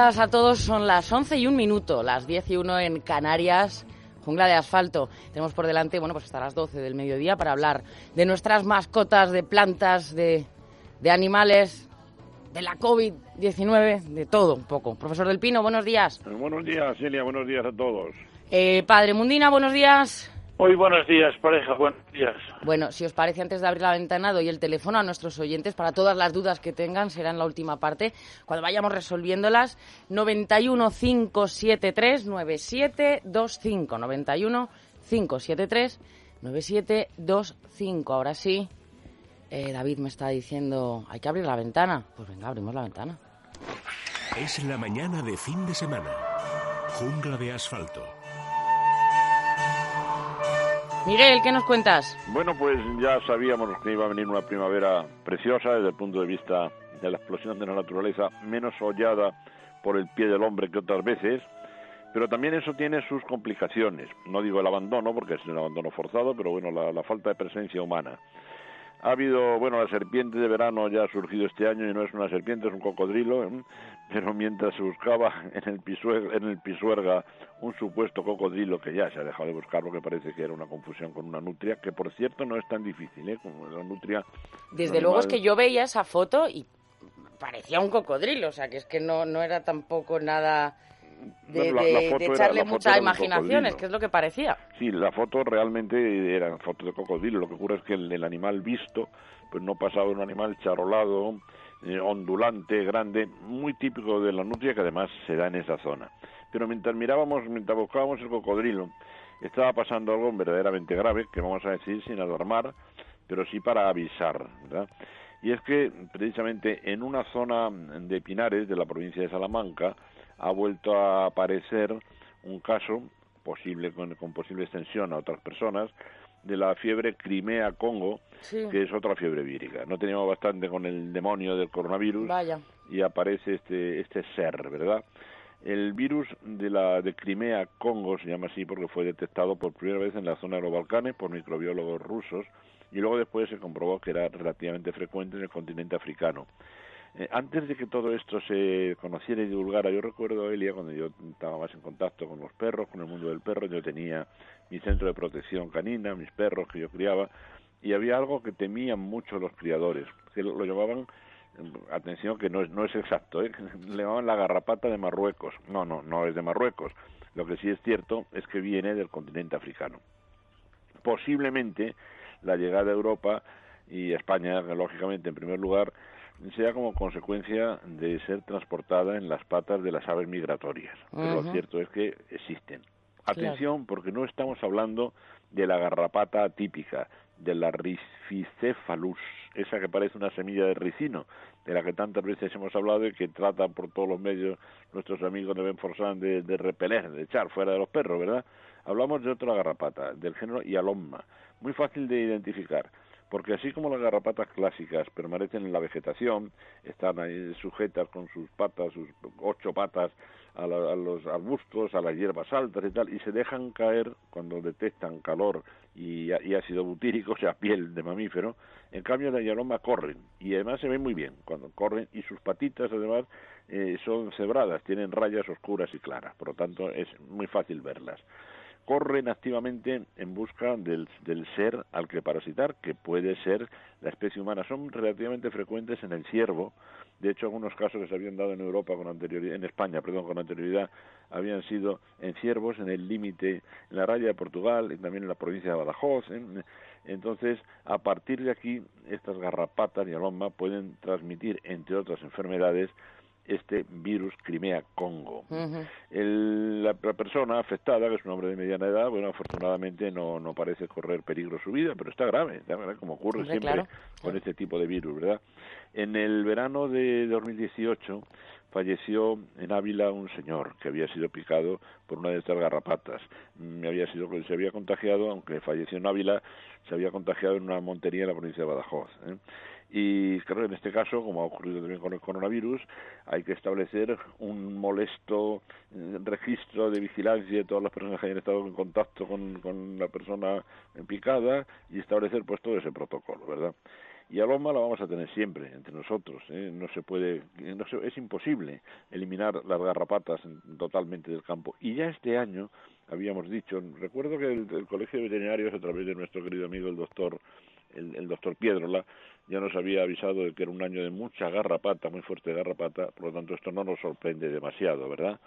Días a todos. Son las 11 y un minuto, las 10 y 1 en Canarias. Jungla de asfalto. Tenemos por delante, bueno, pues hasta las 12 del mediodía para hablar de nuestras mascotas, de plantas, de, de animales, de la COVID-19, de todo un poco. Profesor Del Pino, buenos días. Buenos días, Celia. Buenos días a todos. Eh, padre Mundina, buenos días. Muy buenos días, pareja. Buenos días. Bueno, si os parece, antes de abrir la ventana, doy el teléfono a nuestros oyentes para todas las dudas que tengan. Será en la última parte, cuando vayamos resolviéndolas. 91 573 9725. 91 573 9725. Ahora sí, eh, David me está diciendo, hay que abrir la ventana. Pues venga, abrimos la ventana. Es la mañana de fin de semana. Jungla de asfalto. Miguel, ¿qué nos cuentas? Bueno, pues ya sabíamos que iba a venir una primavera preciosa desde el punto de vista de la explosión de la naturaleza, menos hollada por el pie del hombre que otras veces, pero también eso tiene sus complicaciones. No digo el abandono, porque es un abandono forzado, pero bueno, la, la falta de presencia humana. Ha habido, bueno, la serpiente de verano ya ha surgido este año y no es una serpiente, es un cocodrilo, ¿eh? pero mientras se buscaba en el, pisuerga, en el pisuerga un supuesto cocodrilo que ya se ha dejado de buscar porque parece que era una confusión con una nutria, que por cierto no es tan difícil, ¿eh? Como la nutria. Desde luego es que yo veía esa foto y parecía un cocodrilo, o sea, que es que no, no era tampoco nada de, Bueno, la- de- la de foto era- echarle foto mucha imaginación, es que es lo que parecía. Sí, la foto realmente eran fotos de cocodrilo. Lo que ocurre es que el, el animal visto, pues no pasaba de un animal charolado, eh, ondulante, grande, muy típico de la nutria que además se da en esa zona. Pero mientras mirábamos, mientras buscábamos el cocodrilo, estaba pasando algo verdaderamente grave, que vamos a decir sin alarmar, pero sí para avisar, ¿verdad? Y es que precisamente en una zona de Pinares de la provincia de Salamanca ha vuelto a aparecer un caso posible con, con posible extensión a otras personas de la fiebre Crimea-Congo, Sí. que es otra fiebre vírica. No teníamos bastante con el demonio del coronavirus Vaya. y aparece este este ser, ¿verdad? El virus de la de Crimea Congo se llama así porque fue detectado por primera vez en la zona de los Balcanes por microbiólogos rusos y luego después se comprobó que era relativamente frecuente en el continente africano. Eh, antes de que todo esto se conociera y divulgara, yo recuerdo, Elia, cuando yo estaba más en contacto con los perros, con el mundo del perro, yo tenía mi centro de protección canina, mis perros que yo criaba, y había algo que temían mucho los criadores, que lo, llamaban, eh, atención que no es, no es exacto, ¿eh? le llamaban la garrapata de Marruecos. No, no, no es de Marruecos. Lo que sí es cierto es que viene del continente africano. Posiblemente la llegada a Europa y a España, lógicamente, en primer lugar, sea como consecuencia de ser transportada en las patas de las aves migratorias. Pero lo cierto es que existen. Atención, porque no estamos hablando de la garrapata típica, de la Rhipicephalus, esa que parece una semilla de ricino, de la que tantas veces hemos hablado y que tratan por todos los medios nuestros amigos de Benforsan de, de repeler, de echar fuera de los perros, ¿verdad? Hablamos de otra garrapata, del género Ialomma, muy fácil de identificar, porque así como las garrapatas clásicas permanecen en la vegetación, están ahí sujetas con sus patas, sus ocho patas, a, la- a los arbustos, a las hierbas altas y tal, y se dejan caer cuando detectan calor y, ácido butírico, o sea, piel de mamífero. En cambio, la yaloma corren, y además se ven muy bien cuando corren, y sus patitas, además, eh, son cebradas, tienen rayas oscuras y claras, por lo tanto, es muy fácil verlas. Corren activamente en busca del, del, ser al que parasitar, que puede ser la especie humana. Son relativamente frecuentes en el ciervo. De hecho, algunos casos que se habían dado en Europa con anterioridad, en España, perdón, con anterioridad, habían sido en ciervos, en el límite, en la raya de Portugal y también en la provincia de Badajoz. Entonces, a partir de aquí, estas garrapatas y aloma pueden transmitir, entre otras enfermedades, este virus Crimea Congo. la, persona afectada, que es un hombre de mediana edad, bueno, afortunadamente no, no parece correr peligro su vida, pero está grave, está como ocurre siempre con este tipo de virus, ¿verdad? En el verano de 2018 falleció en Ávila un señor que había sido picado por una de estas garrapatas. Me había sido se había contagiado, aunque falleció en Ávila, se había contagiado en una montería en la provincia de Badajoz. ¿eh? Y claro, en este caso, como ha ocurrido también con el coronavirus, hay que establecer un molesto eh, registro de vigilancia de todas las personas que hayan estado en contacto con, con la persona picada y establecer pues todo ese protocolo, ¿verdad? y a Loma la vamos a tener siempre entre nosotros. ¿eh? No se puede, no es imposible eliminar las garrapatas totalmente del campo. Y ya este año habíamos dicho, recuerdo que el, Colegio de Veterinarios, a través de nuestro querido amigo el doctor, el, el doctor Piedrola, ya nos había avisado de que era un año de mucha garrapata, muy fuerte garrapata, por lo tanto esto no nos sorprende demasiado, ¿verdad?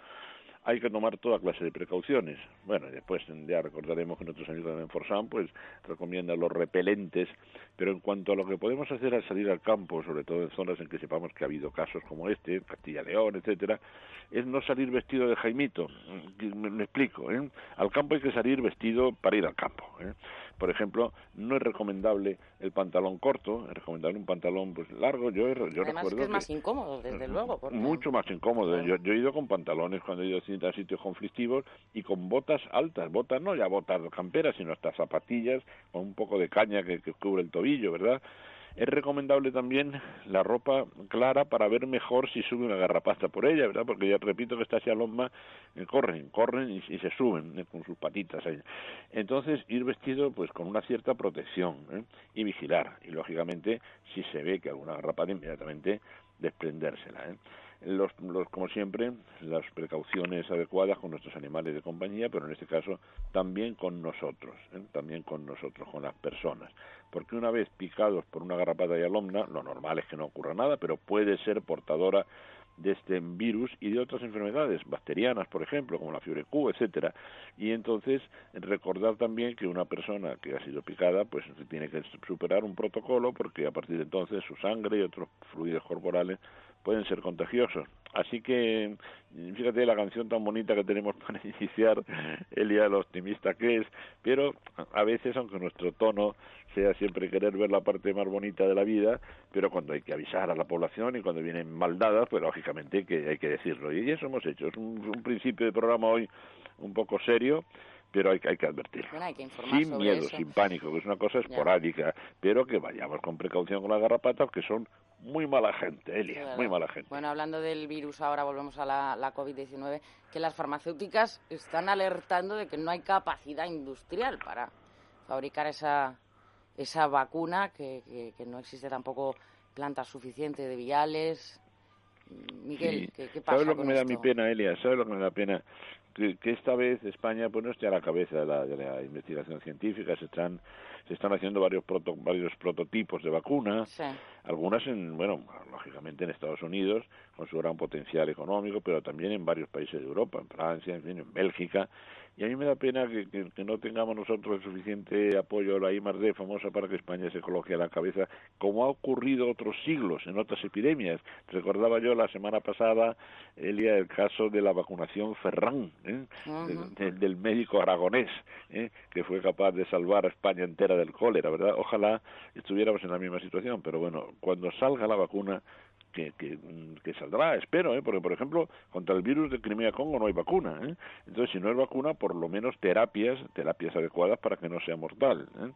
hay que tomar toda clase de precauciones. Bueno, después ya recordaremos que nuestros amigos de Menforsan pues recomiendan los repelentes, pero en cuanto a lo que podemos hacer al salir al campo, sobre todo en zonas en que sepamos que ha habido casos como este, Castilla-León, etcétera, es no salir vestido de Jaimito. Me, explico, ¿eh? Al campo hay que salir vestido para ir al campo. ¿eh? Por ejemplo, no es recomendable el pantalón corto, es recomendable un pantalón pues largo. Yo, yo Además recuerdo que es más incómodo, desde luego. Mucho más incómodo. Yo, he ido con pantalones cuando he ido a sitios conflictivos y con botas altas, botas no ya botas camperas, sino hasta zapatillas con un poco de caña que, que cubre el tobillo, ¿verdad? Es recomendable también la ropa clara para ver mejor si sube una garrapata por ella, ¿verdad? Porque ya repito que estas loma eh, corren, corren y, se suben eh, con sus patitas. Ahí. Entonces, ir vestido pues con una cierta protección ¿eh? y vigilar. Y lógicamente, si se ve que alguna garrapata, inmediatamente desprendérsela. ¿eh? Los, como siempre, las precauciones adecuadas con nuestros animales de compañía, pero en este caso también con nosotros, ¿eh? también con nosotros, con las personas. Porque una vez picados por una garrapata y alumna, lo normal es que no ocurra nada, pero puede ser portadora de este virus y de otras enfermedades bacterianas, por ejemplo, como la fiebre Q, etcétera. Y entonces recordar también que una persona que ha sido picada, pues tiene que superar un protocolo porque a partir de entonces su sangre y otros fluidos corporales pueden ser contagiosos. Así que fíjate la canción tan bonita que tenemos para iniciar el día lo optimista que es, pero a veces, aunque nuestro tono sea siempre querer ver la parte más bonita de la vida, pero cuando hay que avisar a la población y cuando vienen maldadas, pues lógicamente que hay que decirlo. Y eso hemos hecho. Es un principio de programa hoy un poco serio, pero hay, hay que advertir. sin miedo, sin pánico, que es una cosa esporádica, pero que vayamos con precaución con las garrapatas, que son muy mala gente, Elia, muy mala gente. Bueno, hablando del virus, ahora volvemos a la, la COVID-19, que las farmacéuticas están alertando de que no hay capacidad industrial para fabricar esa, esa vacuna, que, que, no existe tampoco planta suficiente de viales. Miguel, ¿qué, pasa? ¿Sabes lo que me da mi pena, Elia? ¿Sabes lo que me da pena? Que, esta vez España pues no esté a la cabeza de la, de la investigación científica, se están se están haciendo varios varios prototipos de vacunas, algunas en bueno, lógicamente en Estados Unidos con su gran potencial económico, pero también en varios países de Europa, en Francia, en, fin, en Bélgica, y a mí me da pena que, que, no tengamos nosotros el suficiente apoyo a la I+D famosa para que España se coloque a la cabeza, como ha ocurrido otros siglos en otras epidemias. Recordaba yo la semana pasada, Elia, el caso de la vacunación Ferrán, ¿eh? del, médico aragonés, ¿eh? que fue capaz de salvar a España entera del cólera, ¿verdad? Ojalá estuviéramos en la misma situación, pero bueno, cuando salga la vacuna, que, que, saldrá, espero, ¿eh? porque por ejemplo contra el virus de Crimea Congo no hay vacuna, ¿eh? entonces si no hay vacuna por lo menos terapias, terapias adecuadas para que no sea mortal. ¿eh?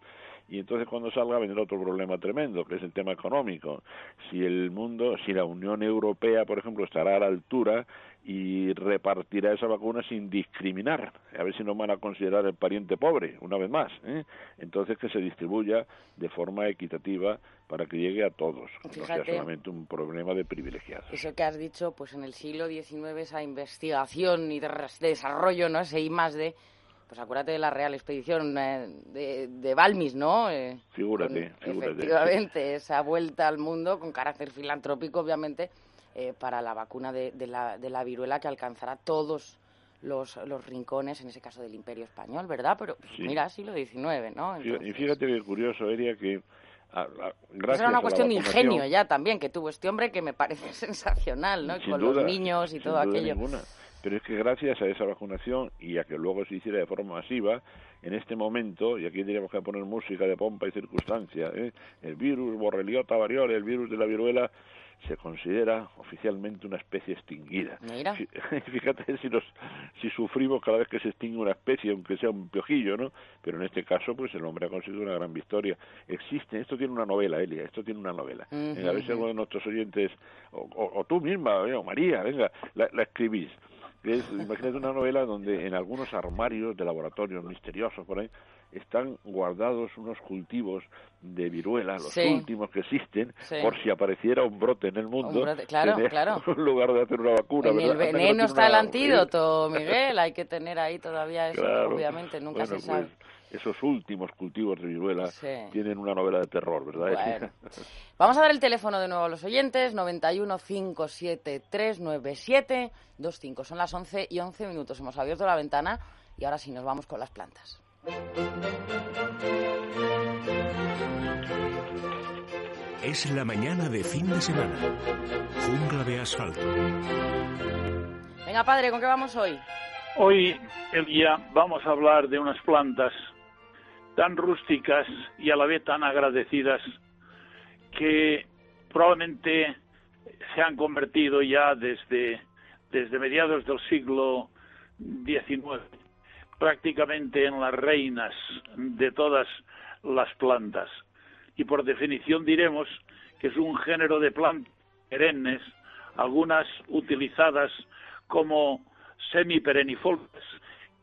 Y entonces cuando salga vendrá otro problema tremendo, que es el tema económico. Si el mundo, si la Unión Europea, por ejemplo, estará a la altura y repartirá esa vacuna sin discriminar, a ver si no van a considerar el pariente pobre, una vez más. ¿eh? Entonces que se distribuya de forma equitativa para que llegue a todos, no sea solamente un problema de privilegiados. Eso que has dicho, pues en el siglo XIX esa investigación y desarrollo, ¿no? ese I más de pues acuérdate de la Real Expedición eh, de, de Balmis, ¿no? Eh, figúrate, figúrate. Efectivamente, esa vuelta al mundo con carácter filantrópico, obviamente, eh, para la vacuna de, de, la, de la viruela que alcanzará todos los, los rincones, en ese caso del Imperio Español, ¿verdad? Pero pues, mira, siglo XIX, ¿no? Y fíjate que curioso, Eria, que a, gracias era una cuestión de ingenio ya también que tuvo este hombre que me parece sensacional, ¿no? Con los niños y todo aquello. Pero es que gracias a esa vacunación y a que luego se hiciera de forma masiva, en este momento, y aquí tendríamos que poner música de pompa y circunstancia, ¿eh? el virus borreliota variola, el virus de la viruela, se considera oficialmente una especie extinguida. Mira. Fíjate si, nos, si sufrimos cada vez que se extingue una especie, aunque sea un piojillo, ¿no? Pero en este caso, pues el hombre ha conseguido una gran victoria. Existe, esto tiene una novela, Elia, esto tiene una novela. a ver si alguno de nuestros oyentes, o, tú misma, o María, venga, la, la escribís. Es, imagínate una novela donde en algunos armarios de laboratorios misteriosos por ahí están guardados unos cultivos de viruela, los últimos que existen, por si apareciera un brote en el mundo. claro, claro. En lugar de hacer una vacuna. En el veneno está el antídoto, Miguel. Hay que tener ahí todavía eso, obviamente, nunca se sabe. Pues, esos últimos cultivos de viruela tienen una novela de terror, ¿verdad? Vamos a dar el teléfono de nuevo a los oyentes, 91 573 25. Son las 11 y 11 minutos. Hemos abierto la ventana y ahora sí nos vamos con las plantas. Es la mañana de fin de semana. Jungla de asfalto. Venga, padre, ¿con qué vamos hoy? Hoy, el día, vamos a hablar de unas plantas tan rústicas y a la vez tan agradecidas que probablemente se han convertido ya desde, desde mediados del siglo XIX prácticamente en las reinas de todas las plantas. Y por definición diremos que es un género de plantas perennes, algunas utilizadas como semiperennifolias,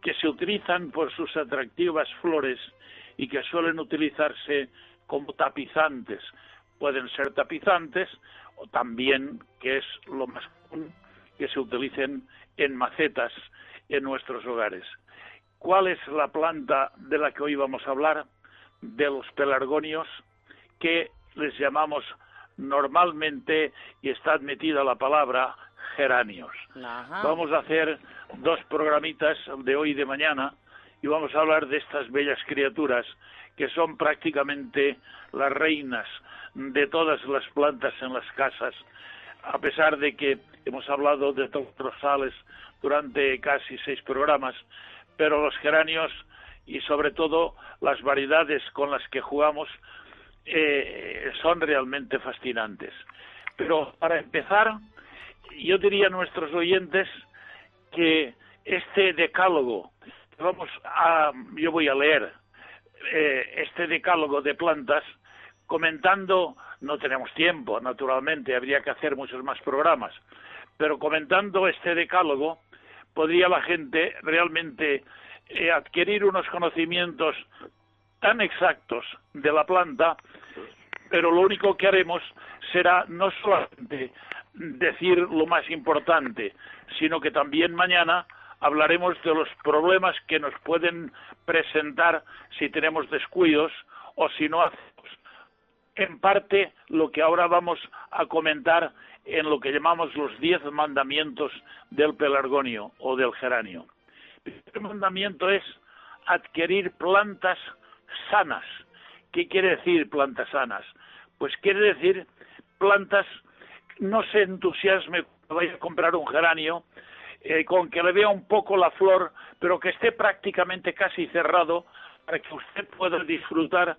que se utilizan por sus atractivas flores y que suelen utilizarse como tapizantes. Pueden ser tapizantes o también, que es lo más común, que se utilicen en macetas en nuestros hogares. ¿Cuál es la planta de la que hoy vamos a hablar? De los pelargonios, que les llamamos normalmente, y está admitida la palabra, geranios. Vamos a hacer dos programitas de hoy y de mañana y vamos a hablar de estas bellas criaturas que son prácticamente las reinas de todas las plantas en las casas, a pesar de que hemos hablado de rosales durante casi seis programas, pero los geranios y sobre todo las variedades con las que jugamos eh, son realmente fascinantes. Pero para empezar, yo diría a nuestros oyentes que este decálogo, vamos a, yo voy a leer eh, este decálogo de plantas comentando, no tenemos tiempo, naturalmente, habría que hacer muchos más programas, pero comentando este decálogo, podría la gente realmente eh, adquirir unos conocimientos tan exactos de la planta, pero lo único que haremos será no solamente decir lo más importante, sino que también mañana hablaremos de los problemas que nos pueden presentar si tenemos descuidos o si no hacemos en parte lo que ahora vamos a comentar en lo que llamamos los diez mandamientos del pelargonio o del geranio. El primer mandamiento es adquirir plantas sanas. ¿Qué quiere decir plantas sanas? Pues quiere decir plantas, no se entusiasme cuando vaya a comprar un geranio, eh, con que le vea un poco la flor, pero que esté prácticamente casi cerrado para que usted pueda disfrutar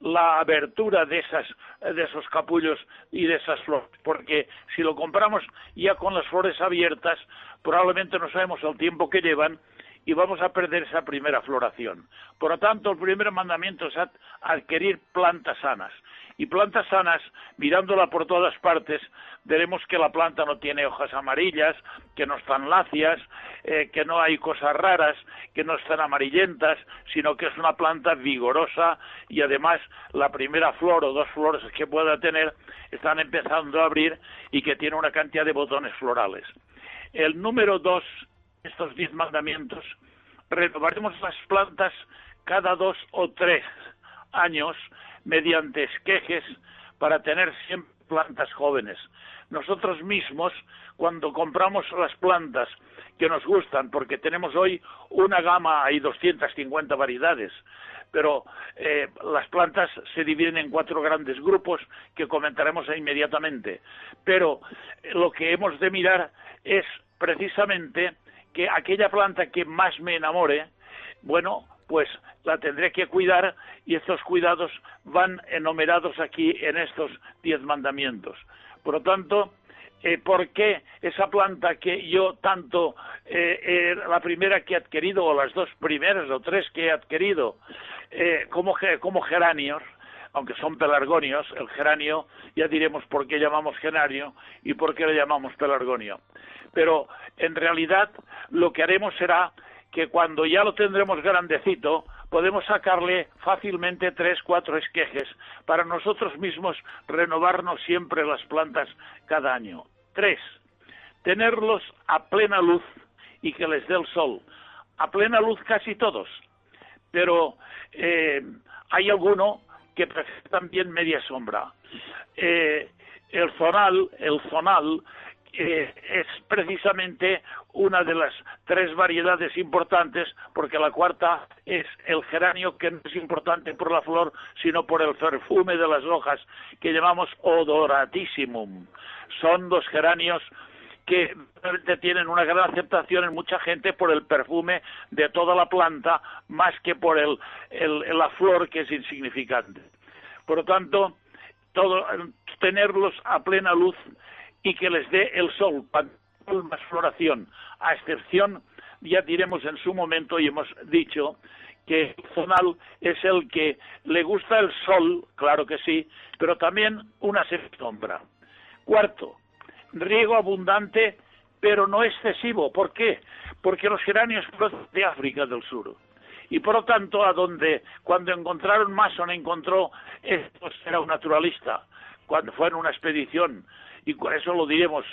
la abertura de esas de esos capullos y de esas flores. Porque si lo compramos ya con las flores abiertas probablemente no sabemos el tiempo que llevan y vamos a perder esa primera floración. Por lo tanto, el primer mandamiento es adquirir plantas sanas. Y plantas sanas, mirándola por todas partes, veremos que la planta no tiene hojas amarillas, que no están lacias, eh, que no hay cosas raras, que no están amarillentas, sino que es una planta vigorosa y además la primera flor o dos flores que pueda tener están empezando a abrir y que tiene una cantidad de botones florales. El número dos, estos diez mandamientos, renovaremos las plantas cada dos o tres años mediante esquejes para tener siempre plantas jóvenes. Nosotros mismos, cuando compramos las plantas que nos gustan, porque tenemos hoy una gama, hay 250 variedades, pero eh, las plantas se dividen en cuatro grandes grupos que comentaremos inmediatamente. Pero lo que hemos de mirar es precisamente que aquella planta que más me enamore, bueno, pues la tendré que cuidar y estos cuidados van enumerados aquí en estos diez mandamientos. Por lo tanto, eh, ¿por qué esa planta que yo tanto, eh, la primera que he adquirido, o las dos primeras o tres que he adquirido, eh, como, como geranios, aunque son pelargonios, el geranio, ya diremos por qué llamamos geranio y por qué le llamamos pelargonio. Pero en realidad lo que haremos será que cuando ya lo tendremos grandecito, podemos sacarle fácilmente tres, cuatro esquejes para nosotros mismos renovarnos siempre las plantas cada año. Tres, tenerlos a plena luz y que les dé el sol. A plena luz casi todos, pero eh, hay alguno que prefiere también media sombra. Eh, el zonal, el zonal eh, es precisamente una de las tres variedades importantes, porque la cuarta es el geranio, que no es importante por la flor, sino por el perfume de las hojas, que llamamos odoratissimum. Son dos geranios que realmente tienen una gran aceptación en mucha gente por el perfume de toda la planta, más que por el, la flor, que es insignificante. Por lo tanto, todo, tenerlos a plena luz y que les dé el sol, más floración, a excepción, ya diremos en su momento y hemos dicho que el zonal es el que le gusta el sol, claro que sí, pero también una sombra. Cuarto, riego abundante, pero no excesivo. ¿Por qué? Porque los geranios proceden de África del Sur. Y por lo tanto, a donde cuando encontraron Mason encontró, esto era un naturalista, cuando fue en una expedición, y por eso lo diremos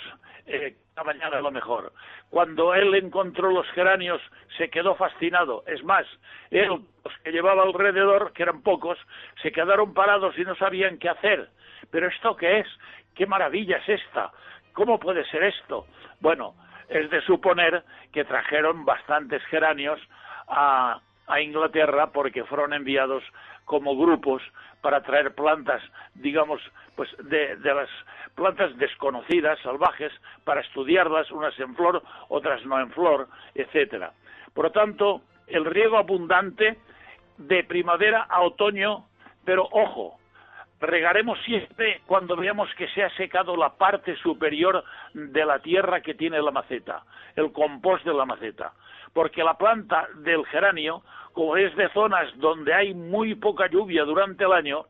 eh, mañana a lo mejor. Cuando él encontró los geranios, se quedó fascinado. Es más, él, los que llevaba alrededor, que eran pocos, se quedaron parados y no sabían qué hacer. ¿Pero esto qué es? ¿Qué maravilla es esta? ¿Cómo puede ser esto? Bueno, es de suponer que trajeron bastantes geranios a, Inglaterra porque fueron enviados como grupos para traer plantas, digamos, pues de, de, las plantas desconocidas, salvajes, para estudiarlas, unas en flor, otras no en flor, etcétera. Por lo tanto, el riego abundante de primavera a otoño, pero ojo, regaremos siempre cuando veamos que se ha secado la parte superior de la tierra que tiene la maceta, el compost de la maceta, porque la planta del geranio, como es de zonas donde hay muy poca lluvia durante el año,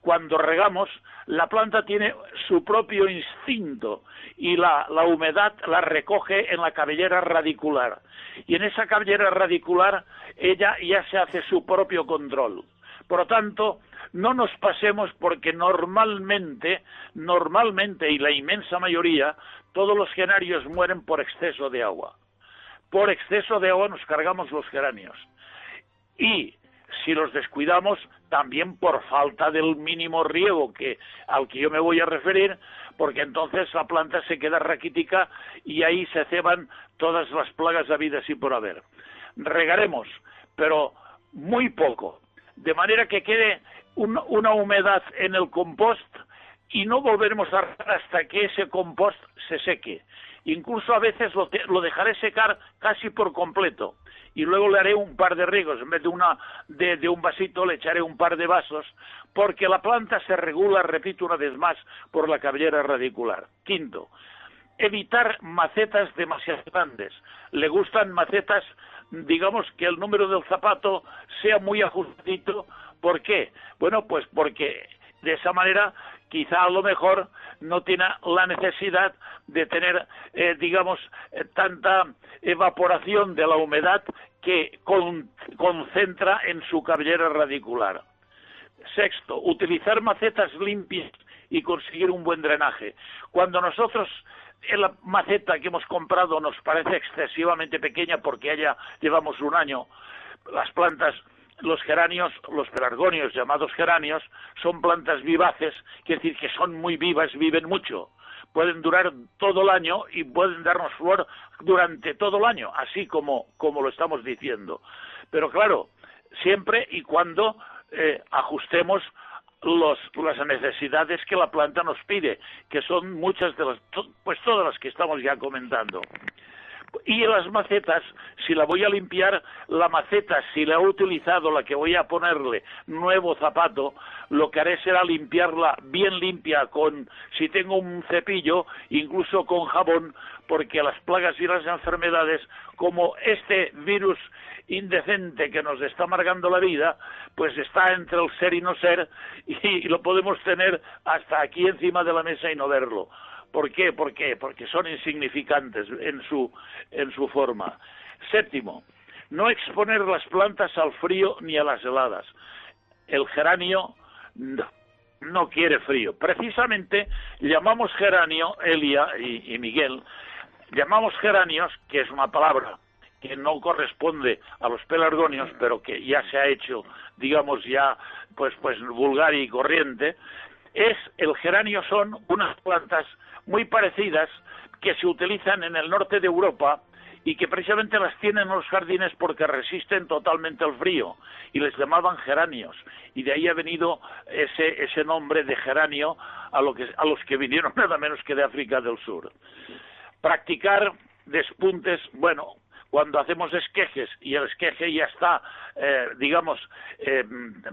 cuando regamos, la planta tiene su propio instinto y la, la, humedad la recoge en la cabellera radicular. Y en esa cabellera radicular ella ya se hace su propio control. Por lo tanto, no nos pasemos porque normalmente, normalmente y la inmensa mayoría, todos los geranios mueren por exceso de agua. Por exceso de agua nos cargamos los geranios. Y si los descuidamos, también por falta del mínimo riego que, al que yo me voy a referir, porque entonces la planta se queda raquítica y ahí se ceban todas las plagas habidas y por haber. Regaremos, pero muy poco, de manera que quede una humedad en el compost y no volveremos a hasta que ese compost se seque. Incluso a veces lo, lo, dejaré secar casi por completo y luego le haré un par de riegos. En vez de, una, de, de un vasito le echaré un par de vasos porque la planta se regula, repito una vez más, por la cabellera radicular. Quinto, evitar macetas demasiado grandes. Le gustan macetas, digamos que el número del zapato sea muy ajustito ¿Por qué? Bueno, pues porque de esa manera quizá a lo mejor no tiene la necesidad de tener, eh, digamos, eh, tanta evaporación de la humedad que concentra en su cabellera radicular. Sexto, utilizar macetas limpias y conseguir un buen drenaje. Cuando nosotros la maceta que hemos comprado nos parece excesivamente pequeña porque ya llevamos un año, las plantas los geranios, los pelargonios llamados geranios, son plantas vivaces, quiere decir que son muy vivas, viven mucho. Pueden durar todo el año y pueden darnos flor durante todo el año, así como, como lo estamos diciendo. Pero claro, siempre y cuando eh, ajustemos los, las necesidades que la planta nos pide, que son muchas de las, pues todas las que estamos ya comentando. Y las macetas, si la voy a limpiar, la maceta, si la he utilizado, la que voy a ponerle nuevo zapato, lo que haré será limpiarla bien limpia con, si tengo un cepillo, incluso con jabón, porque las plagas y las enfermedades, como este virus indecente que nos está amargando la vida, pues está entre el ser y no ser y lo podemos tener hasta aquí encima de la mesa y no verlo. ¿Por qué? ¿Por qué? Porque son insignificantes en su, en su forma. Séptimo, no exponer las plantas al frío ni a las heladas. El geranio no, quiere frío. Precisamente llamamos geranio, Elia y, y Miguel, llamamos geranios, que es una palabra que no corresponde a los pelargonios, pero que ya se ha hecho, digamos, ya pues pues vulgar y corriente, es el geranio son unas plantas muy parecidas que se utilizan en el norte de Europa y que precisamente las tienen en los jardines porque resisten totalmente el frío y les llamaban geranios y de ahí ha venido ese, ese nombre de geranio a, a los que vinieron nada menos que de África del Sur. Practicar despuntes, bueno, cuando hacemos esquejes y el esqueje ya está, eh, digamos, eh,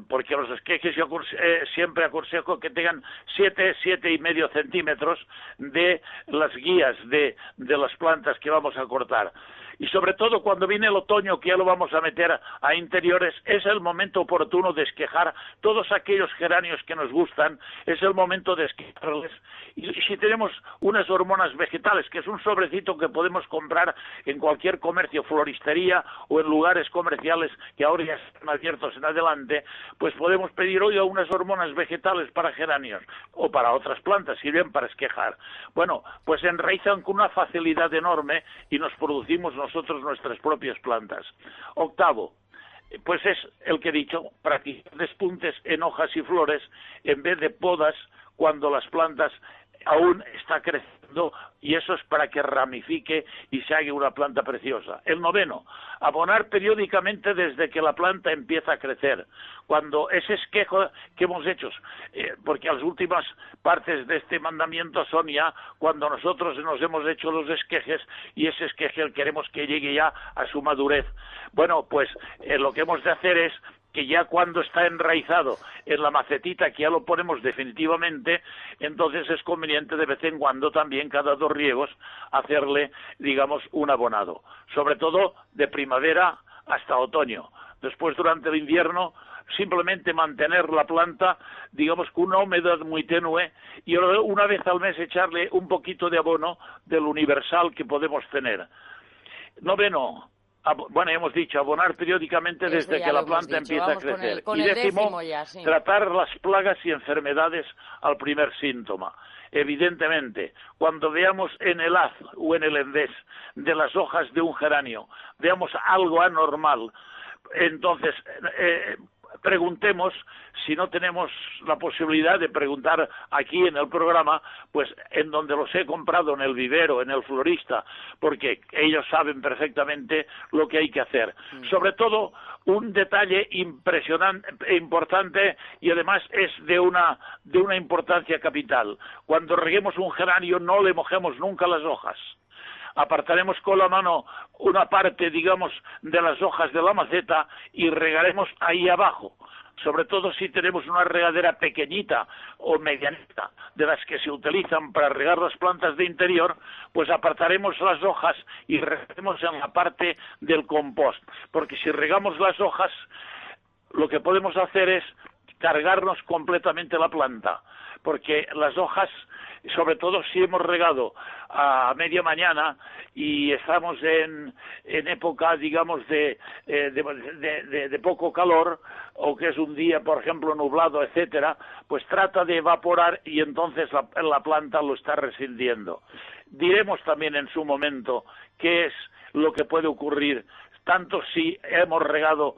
porque los esquejes yo eh, siempre aconsejo que tengan siete, siete y medio centímetros de las guías de, de las plantas que vamos a cortar y sobre todo cuando viene el otoño que ya lo vamos a meter a interiores es el momento oportuno de esquejar todos aquellos geranios que nos gustan es el momento de esquejarles. Y si tenemos unas hormonas vegetales que es un sobrecito que podemos comprar en cualquier comercio floristería o en lugares comerciales que ahora ya están abiertos en adelante pues podemos pedir hoy unas hormonas vegetales para geranios o para otras plantas sirven para esquejar. Bueno pues enraizan con una facilidad enorme y nos producimos nosotros nuestras propias plantas. Octavo, pues es el que he dicho, practicar despuntes en hojas y flores en vez de podas cuando las plantas aún está creciendo y eso es para que ramifique y se haga una planta preciosa. El noveno, abonar periódicamente desde que la planta empieza a crecer. Cuando ese esquejo que hemos hecho, eh, porque las últimas partes de este mandamiento son ya cuando nosotros nos hemos hecho los esquejes y ese esqueje queremos que llegue ya a su madurez. Bueno, pues eh, lo que hemos de hacer es que ya cuando está enraizado en la macetita, que ya lo ponemos definitivamente, entonces es conveniente de vez en cuando también, cada dos riegos, hacerle, digamos, un abonado. Sobre todo de primavera hasta otoño. Después, durante el invierno, simplemente mantener la planta, digamos, con una humedad muy tenue y una vez al mes echarle un poquito de abono del universal que podemos tener. Noveno, bueno, hemos dicho, abonar periódicamente desde que la planta empieza a crecer. y décimo, tratar las plagas y enfermedades al primer síntoma. Evidentemente, cuando veamos en el haz o en el endés de las hojas de un geranio, veamos algo anormal, entonces eh, preguntemos si no tenemos la posibilidad de preguntar aquí en el programa, pues en donde los he comprado, en el vivero, en el florista, porque ellos saben perfectamente lo que hay que hacer. Mm. Sobre todo, un detalle impresionante, importante y además es de una, de una importancia capital. Cuando reguemos un geranio no le mojemos nunca las hojas apartaremos con la mano una parte, digamos, de las hojas de la maceta y regaremos ahí abajo. Sobre todo si tenemos una regadera pequeñita o medianita de las que se utilizan para regar las plantas de interior, pues apartaremos las hojas y regaremos en la parte del compost, porque si regamos las hojas, lo que podemos hacer es cargarnos completamente la planta, porque las hojas sobre todo si hemos regado a media mañana y estamos en, en época, digamos, de, eh, de, de, poco calor o que es un día, por ejemplo, nublado, etcétera, pues trata de evaporar y entonces la, la planta lo está resintiendo. Diremos también en su momento qué es lo que puede ocurrir, tanto si hemos regado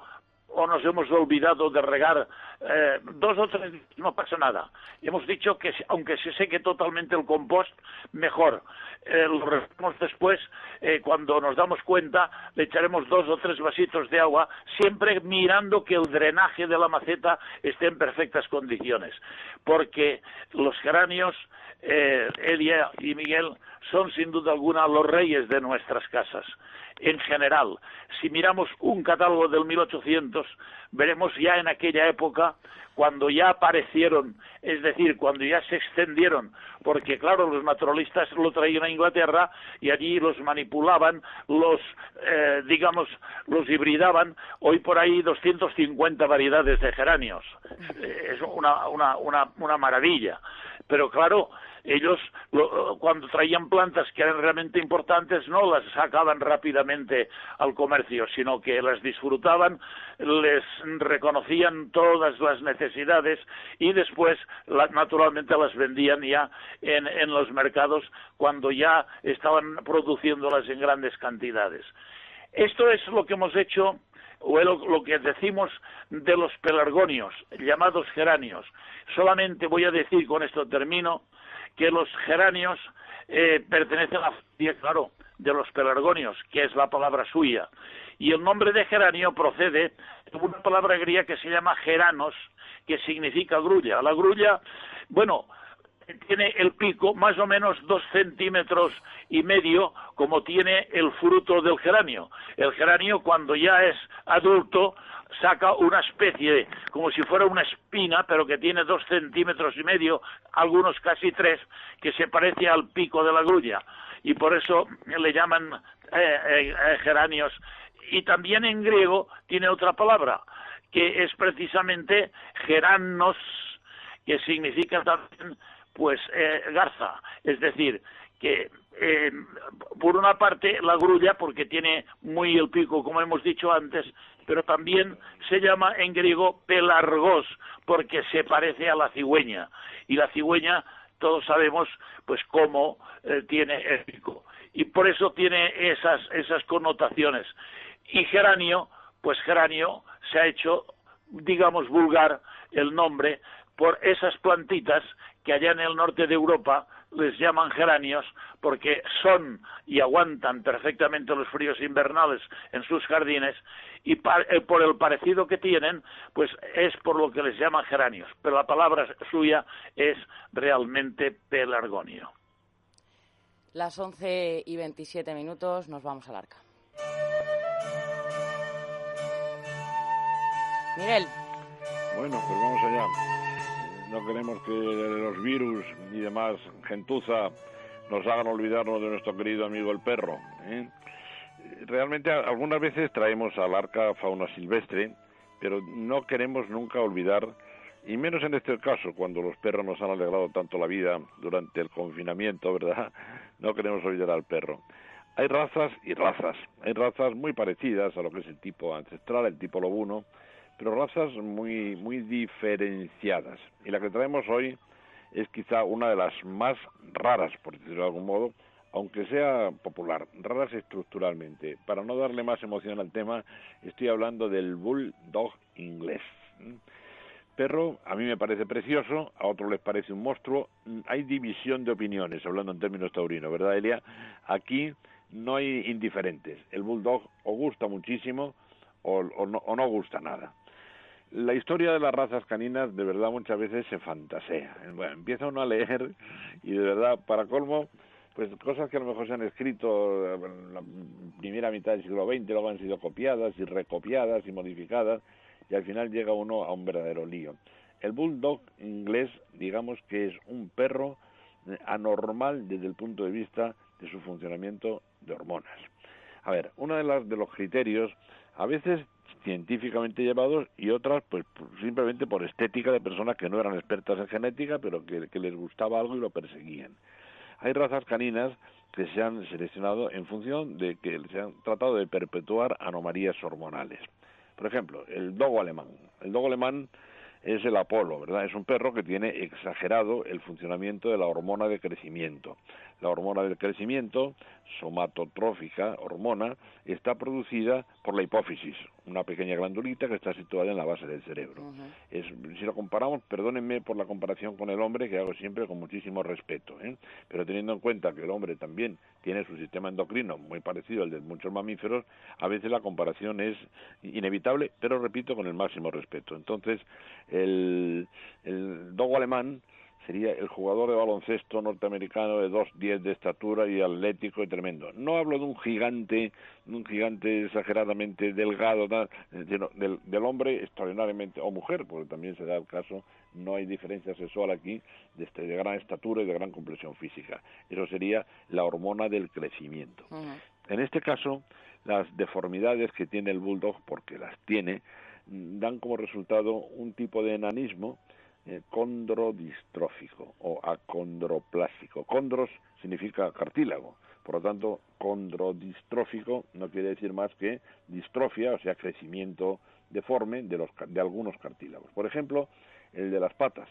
o nos hemos olvidado de regar eh, dos o tres no pasa nada. Hemos dicho que aunque se seque totalmente el compost, mejor. Eh, lo regamos después, eh, cuando nos damos cuenta, le echaremos dos o tres vasitos de agua, siempre mirando que el drenaje de la maceta esté en perfectas condiciones. Porque los geranios, Elia y Miguel, son sin duda alguna los reyes de nuestras casas. En general. Si miramos un catálogo del 1800, veremos ya en aquella época cuando ya aparecieron, es decir, cuando ya se extendieron, porque claro, los naturalistas lo traían a Inglaterra y allí los manipulaban, los, eh, digamos, los hibridaban, hoy por ahí 250 variedades de geranios, eh, es una, una, una, una maravilla, pero claro, ellos cuando traían plantas que eran realmente importantes no las sacaban rápidamente al comercio, sino que las disfrutaban, les reconocían todas las necesidades y después naturalmente las vendían ya en, en los mercados cuando ya estaban produciéndolas en grandes cantidades. Esto es lo que hemos hecho o lo, que decimos de los pelargonios, llamados geranios. Solamente voy a decir, con esto termino, que los geranios eh, pertenecen a la familia, claro, de los pelargonios, que es la palabra suya. Y el nombre de geranio procede de una palabra griega que se llama geranos, que significa grulla. La grulla, bueno, tiene el pico más o menos dos centímetros y medio como tiene el fruto del geranio. El geranio cuando ya es adulto saca una especie, como si fuera una espina, pero que tiene dos centímetros y medio, algunos casi tres, que se parece al pico de la grulla. Y por eso le llaman eh, eh, eh, geranios. Y también en griego tiene otra palabra, que es precisamente geranos, que significa también pues garza, es decir, que eh, por una parte la grulla porque tiene muy el pico como hemos dicho antes pero también se llama en griego pelargos porque se parece a la cigüeña. Y la cigüeña todos sabemos pues cómo eh, tiene el pico. Y por eso tiene esas esas connotaciones. Y geranio pues geranio se ha hecho digamos vulgar el nombre por esas plantitas que allá en el norte de Europa les llaman geranios porque son y aguantan perfectamente los fríos invernales en sus jardines y eh, por el parecido que tienen, pues es por lo que les llaman geranios, pero la palabra suya es realmente pelargonio. Las 11 y 27 minutos nos vamos al arca. Miguel. Bueno, pues vamos allá no queremos que los virus y demás gentuza nos hagan olvidarnos de nuestro querido amigo el perro. ¿eh? Realmente algunas veces traemos al arca fauna silvestre, pero no queremos nunca olvidar, y menos en este caso, cuando los perros nos han alegrado tanto la vida durante el confinamiento, ¿verdad? No queremos olvidar al perro. Hay razas y razas. Hay razas muy parecidas a lo que es el tipo ancestral, el tipo lobuno, pero razas muy, muy diferenciadas. Y la que traemos hoy es quizá una de las más raras, por decirlo de algún modo, aunque sea popular, raras estructuralmente. Para no darle más emoción al tema, estoy hablando del bulldog inglés. Perro, a mí me parece precioso, a otros les parece un monstruo. Hay división de opiniones, hablando en términos taurinos, ¿verdad, Elia? Aquí no hay indiferentes. El bulldog o gusta muchísimo o, no, o no gusta nada la historia de las razas caninas de verdad muchas veces se fantasea. Bueno, empieza uno a leer y de verdad, para colmo, pues cosas que a lo mejor se han escrito en la primera mitad del siglo XX, luego han sido copiadas y recopiadas y modificadas y al final llega uno a un verdadero lío. El bulldog inglés, digamos que es un perro anormal desde el punto de vista de su funcionamiento de hormonas. A ver, uno de, las, de los criterios, a veces científicamente llevados y otras pues simplemente por estética de personas que no eran expertas en genética pero que, que les gustaba algo y lo perseguían. Hay razas caninas que se han seleccionado en función de que se han tratado de perpetuar anomalías hormonales. Por ejemplo, el dogo alemán. El dogo alemán es el Apolo, ¿verdad? Es un perro que tiene exagerado el funcionamiento de la hormona de crecimiento. La hormona del crecimiento, somatotrófica, hormona, está producida por la hipófisis, una pequeña glandulita que está situada en la base del cerebro. es, si lo comparamos, perdónenme por la comparación con el hombre, que hago siempre con muchísimo respeto, ¿eh? pero teniendo en cuenta que el hombre también tiene su sistema endocrino muy parecido al de muchos mamíferos, a veces la comparación es inevitable, pero repito, con el máximo respeto. Entonces, el, el dogo alemán sería el jugador de baloncesto norteamericano de 2'10 de estatura y atlético y tremendo. No hablo de un gigante, un gigante exageradamente delgado, sino del, del, hombre extraordinariamente, o mujer, porque también se da el caso, no hay diferencia sexual aquí, de, este, de gran estatura y de gran complexión física. Eso sería la hormona del crecimiento. En este caso, las deformidades que tiene el bulldog, porque las tiene, dan como resultado un tipo de enanismo eh, condrodistrófico o acondroplásico. Condros significa cartílago, por lo tanto, condrodistrófico no quiere decir más que distrofia, o sea, crecimiento deforme de, los, de algunos cartílagos. Por ejemplo, el de las patas,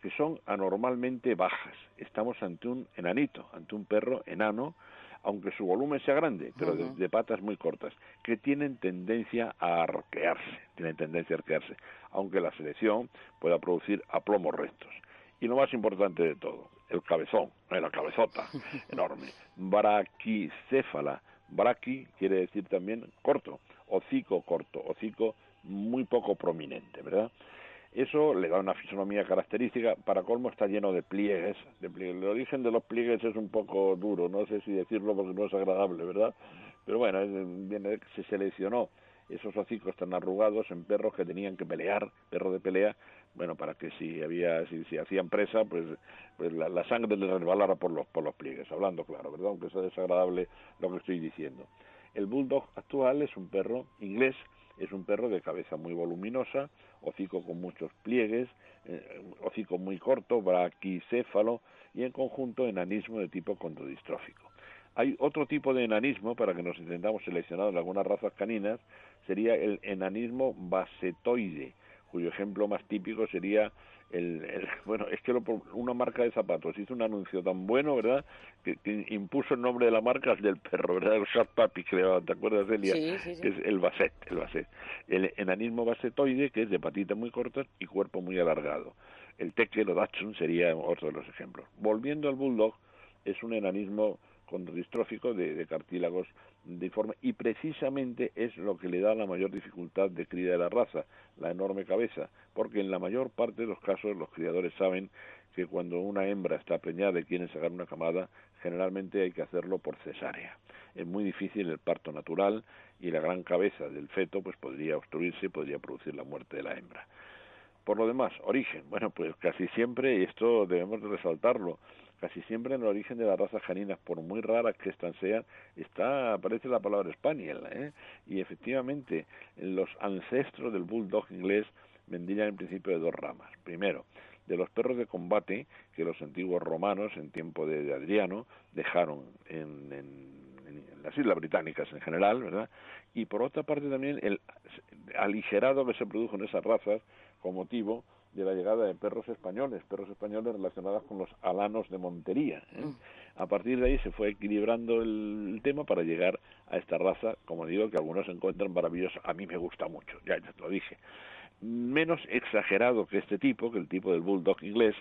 que son anormalmente bajas. Estamos ante un enanito, ante un perro enano, aunque su volumen sea grande, pero de, patas muy cortas, que tienen tendencia a arquearse, tienen tendencia a arquearse, aunque la selección pueda producir aplomos rectos. Y lo más importante de todo, el cabezón, la cabezota enorme, braquicéfala, braqui quiere decir también corto, hocico corto, hocico muy poco prominente, ¿verdad? Eso le da una fisonomía característica. Para colmo está lleno de pliegues, de El origen de los pliegues es un poco duro, no sé si decirlo porque no es agradable, ¿verdad? Pero bueno, viene, se seleccionó esos hocicos tan arrugados en perros que tenían que pelear, perros de pelea, bueno, para que si había, si, si hacían presa, pues, pues la, sangre les resbalara por los, por los pliegues, hablando claro, ¿verdad? Aunque sea desagradable lo que estoy diciendo. El bulldog actual es un perro inglés es un perro de cabeza muy voluminosa, hocico con muchos pliegues, eh, hocico muy corto, braquicéfalo y en conjunto enanismo de tipo condrodistrófico. Hay otro tipo de enanismo, para que nos intentamos seleccionar en algunas razas caninas, sería el enanismo basetoide, cuyo ejemplo más típico sería el, bueno, es que una marca de zapatos hizo un anuncio tan bueno, ¿verdad? Que, impuso el nombre de la marca al del perro, ¿verdad? El Shat Papi, creo, ¿te acuerdas, Celia? Sí, sí, sí. Que es el Basset, el Basset. El enanismo basetoide, que es de patitas muy cortas y cuerpo muy alargado. El Tekel o Dachshund sería otro de los ejemplos. Volviendo al Bulldog, es un enanismo condrodistrófico de, de cartílagos y precisamente es lo que le da la mayor dificultad de cría de la raza, la enorme cabeza, porque en la mayor parte de los casos los criadores saben que cuando una hembra está preñada y quiere sacar una camada, generalmente hay que hacerlo por cesárea. Es muy difícil el parto natural y la gran cabeza del feto pues podría obstruirse y podría producir la muerte de la hembra. Por lo demás, origen. Bueno, pues casi siempre, y esto debemos de resaltarlo, casi siempre en el origen de las razas caninas, por muy raras que estas sean, está, aparece la palabra spaniel, ¿eh? y efectivamente los ancestros del bulldog inglés vendrían en principio de dos ramas. Primero, de los perros de combate que los antiguos romanos, en tiempo de, Adriano, dejaron en, en, las islas británicas en general, ¿verdad? Y por otra parte también el aligerado que se produjo en esas razas con motivo de la llegada de perros españoles, perros españoles relacionados con los alanos de Montería. ¿eh? Mm. A partir de ahí se fue equilibrando el, tema para llegar a esta raza, como digo, que algunos encuentran maravillosa. A mí me gusta mucho, ya, te lo dije. Menos exagerado que este tipo, que el tipo del bulldog inglés,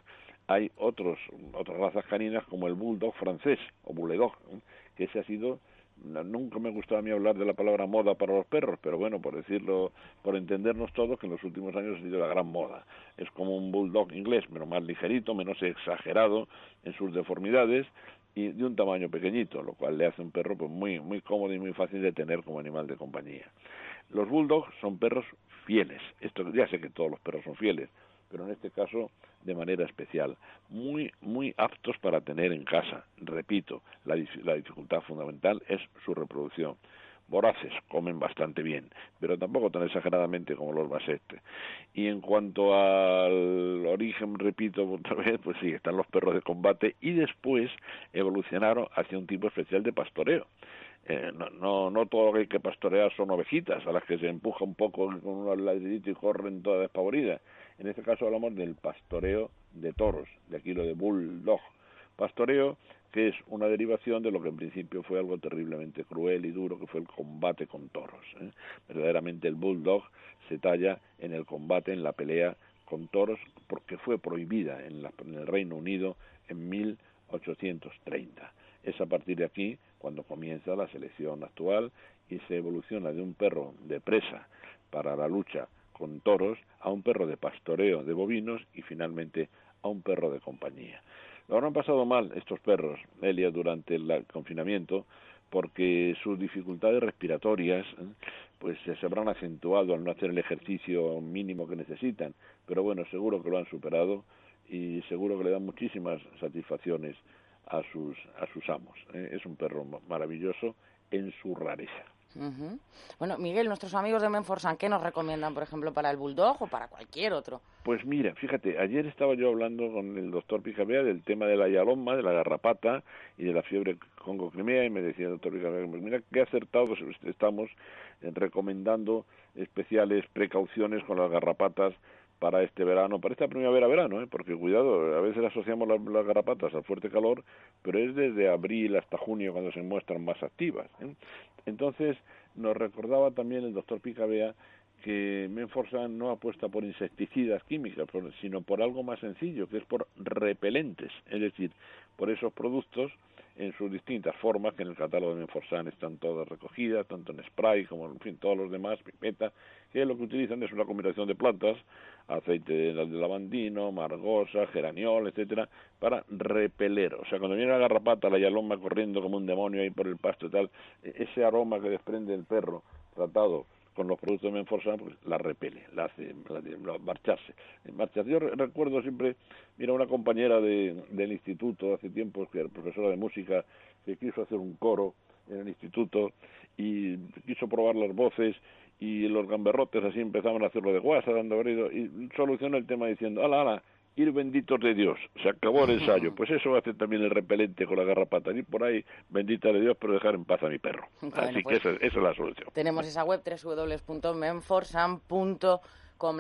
hay otros, otras razas caninas como el bulldog francés o bulldog, ¿eh? que ese ha sido nunca me gustaba a mí hablar de la palabra moda para los perros, pero bueno, por decirlo, por entendernos todos, que en los últimos años ha sido la gran moda. Es como un bulldog inglés, pero más ligerito, menos exagerado en sus deformidades y de un tamaño pequeñito, lo cual le hace un perro pues muy muy cómodo y muy fácil de tener como animal de compañía. Los bulldogs son perros fieles. Esto ya sé que todos los perros son fieles, pero en este caso de manera especial, muy, muy aptos para tener en casa. Repito, la, dificultad fundamental es su reproducción. voraces, comen bastante bien, pero tampoco tan exageradamente como los basestes. Y en cuanto al origen, repito otra vez, pues sí, están los perros de combate y después evolucionaron hacia un tipo especial de pastoreo. Eh, no, no, no todo lo que hay que pastorear son ovejitas a las que se empuja un poco con un ladridito y corren todas despavoridas. En este caso hablamos del pastoreo de toros, de aquí lo de bulldog. Pastoreo que es una derivación de lo que en principio fue algo terriblemente cruel y duro, que fue el combate con toros. ¿eh? Verdaderamente el bulldog se talla en el combate, en la pelea con toros, porque fue prohibida en, en el Reino Unido en 1830. Es a partir de aquí cuando comienza la selección actual y se evoluciona de un perro de presa para la lucha con toros a un perro de pastoreo de bovinos y finalmente a un perro de compañía. Lo han pasado mal estos perros, Elia, durante el confinamiento, porque sus dificultades respiratorias ¿eh? pues se habrán acentuado al no hacer el ejercicio mínimo que necesitan, pero bueno, seguro que lo han superado y seguro que le dan muchísimas satisfacciones a sus a sus amos. ¿eh? Es un perro maravilloso en su rareza. Bueno, Miguel, nuestros amigos de Menforsan, ¿qué nos recomiendan, por ejemplo, para el bulldog o para cualquier otro? Pues mira, fíjate, ayer estaba yo hablando con el doctor Picabea del tema de la yaloma, de la garrapata y de la fiebre congo-crimea y me decía el doctor Picabea, pues mira qué acertados estamos recomendando especiales precauciones con las garrapatas para este verano, para esta primavera-verano, ¿eh? porque cuidado, a veces asociamos las, garrapatas al fuerte calor, pero es desde abril hasta junio cuando se muestran más activas. ¿eh? Entonces, nos recordaba también el doctor Picabea que Menforsan no apuesta por insecticidas químicas, sino por algo más sencillo, que es por repelentes, es decir, por esos productos en sus distintas formas, que en el catálogo de Menforsan están todas recogidas, tanto en spray como en fin, todos los demás, pipeta, que lo que utilizan es una combinación de plantas, aceite de, lavandino, margosa, geraniol, etcétera, para repeler. O sea, cuando viene la garrapata, la yaloma corriendo como un demonio ahí por el pasto y tal, e, ese aroma que desprende el perro tratado con los productos de Menforsan, pues la repele, la hace marcharse. marcharse. Yo recuerdo siempre, mira, una compañera de, del instituto hace tiempo, que era profesora de música, que quiso hacer un coro en el instituto y quiso probar las voces y los gamberrotes así empezaban a hacerlo de guasa, dando brido, y solucionó el tema diciendo, ala, ala, ir benditos de Dios, se acabó el ensayo. Pues eso hace también el repelente con la garrapata, ir por ahí, bendita de Dios, pero dejar en paz a mi perro. así que pues esa, esa, es la solución. Tenemos esa web www.menforsan.com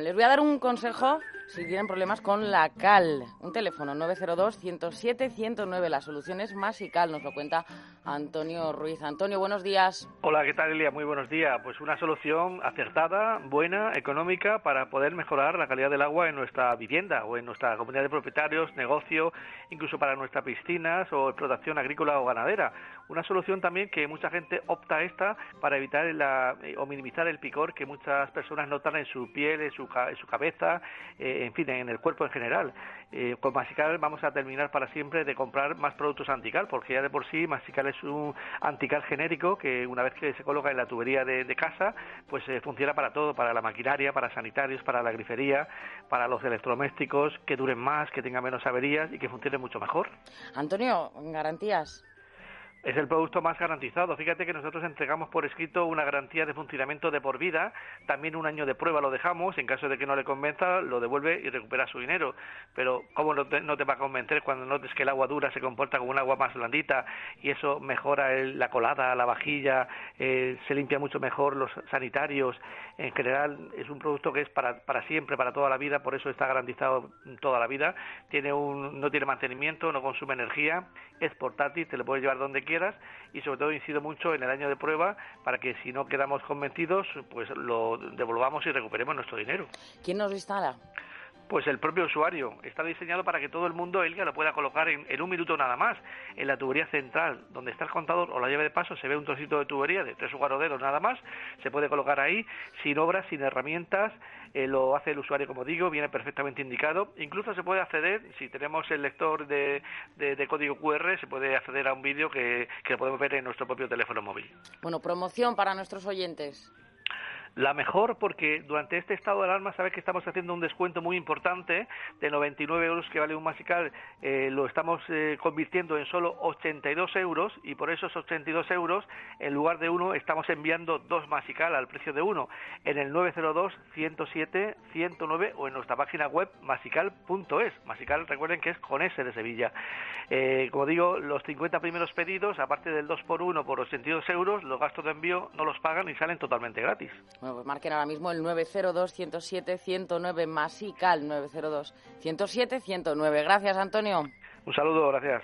les voy a dar un consejo si tienen problemas con la cal. Un teléfono 902-107-109. La solución es Masical, nos lo cuenta Antonio Ruiz. Antonio, buenos días. Hola, ¿qué tal, Elia? Muy buenos días. Pues una solución acertada, buena, económica para poder mejorar la calidad del agua en nuestra vivienda o en nuestra comunidad de propietarios, negocio, incluso para nuestras piscinas o explotación agrícola o ganadera. Una solución también que mucha gente opta esta para evitar la, eh, o minimizar el picor que muchas personas notan en su piel, en su, su cabeza, eh, en fin, en el cuerpo en general. Eh, con Masical vamos a terminar para siempre de comprar más productos antical, porque ya de por sí Masical es un antical genérico que una vez que se coloca en la tubería de, casa, pues funciona para todo, para la maquinaria, para sanitarios, para la grifería, para los electrodomésticos, que duren más, que tengan menos averías y que funcionen mucho mejor. Antonio, garantías es el producto más garantizado. Fíjate que nosotros entregamos por escrito una garantía de funcionamiento de por vida, también un año de prueba lo dejamos, en caso de que no le convenza, lo devuelve y recupera su dinero. Pero ¿cómo no te, va a convencer cuando notes que el agua dura se comporta como un agua más blandita y eso mejora la colada, la vajilla, eh, se limpia mucho mejor los sanitarios? En general es un producto que es para, para siempre, para toda la vida, por eso está garantizado toda la vida. Tiene un, no tiene mantenimiento, no consume energía, es portátil, te lo puedes llevar donde quieras y sobre todo incido mucho en el año de prueba para que si no quedamos convencidos pues lo devolvamos y recuperemos nuestro dinero. ¿Quién nos instala? Pues el propio usuario. Está diseñado para que todo el mundo, Elga, lo pueda colocar en, un minuto nada más. En la tubería central, donde está el contador o la llave de paso, se ve un trocito de tubería de tres o nada más. Se puede colocar ahí, sin obras, sin herramientas. Eh, lo hace el usuario, como digo, viene perfectamente indicado. Incluso se puede acceder, si tenemos el lector de, código QR, se puede acceder a un vídeo que, que podemos ver en nuestro propio teléfono móvil. Bueno, promoción para nuestros oyentes. La mejor porque durante este estado de alarma sabes que estamos haciendo un descuento muy importante de 99 euros que vale un masical, eh, lo estamos eh, convirtiendo en solo 82 euros y por esos 82 euros en lugar de uno estamos enviando dos masical al precio de uno en el 902 107 109 o en nuestra página web masical.es. Masical recuerden que es con S de Sevilla. Eh, como digo, los 50 primeros pedidos, aparte del 2 por 1 por 82 euros, los gastos de envío no los pagan y salen totalmente gratis. Bueno, pues marquen ahora mismo el 902-107-109 Masical 902-107-109. Gracias, Antonio. Un saludo, gracias.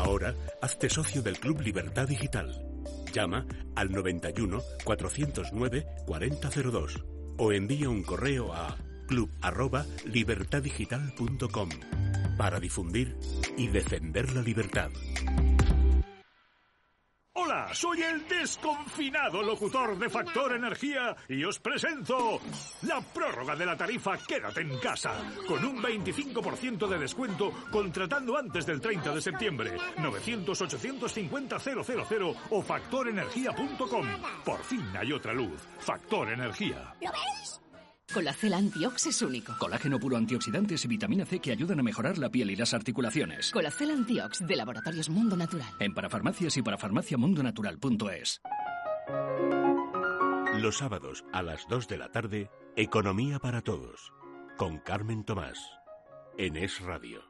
Ahora, hazte socio del Club Libertad Digital. Llama al 91 409 4002 o envía un correo a club@libertaddigital.com para difundir y defender la libertad. Hola, soy el desconfinado locutor de Factor Energía y os presento la prórroga de la tarifa Quédate en casa, con un 25% de descuento contratando antes del 30 de septiembre. 900-850-000 o factorenergía.com. Por fin hay otra luz. Factor Energía. ¿Lo veis? Colacel Antiox es único. Colágeno puro antioxidantes y vitamina C que ayudan a mejorar la piel y las articulaciones. Colacel Antiox de Laboratorios Mundo Natural. En parafarmacias y parafarmaciamundonatural.es. Los sábados a las 2 de la tarde, Economía para Todos, con Carmen Tomás, en Es Radio.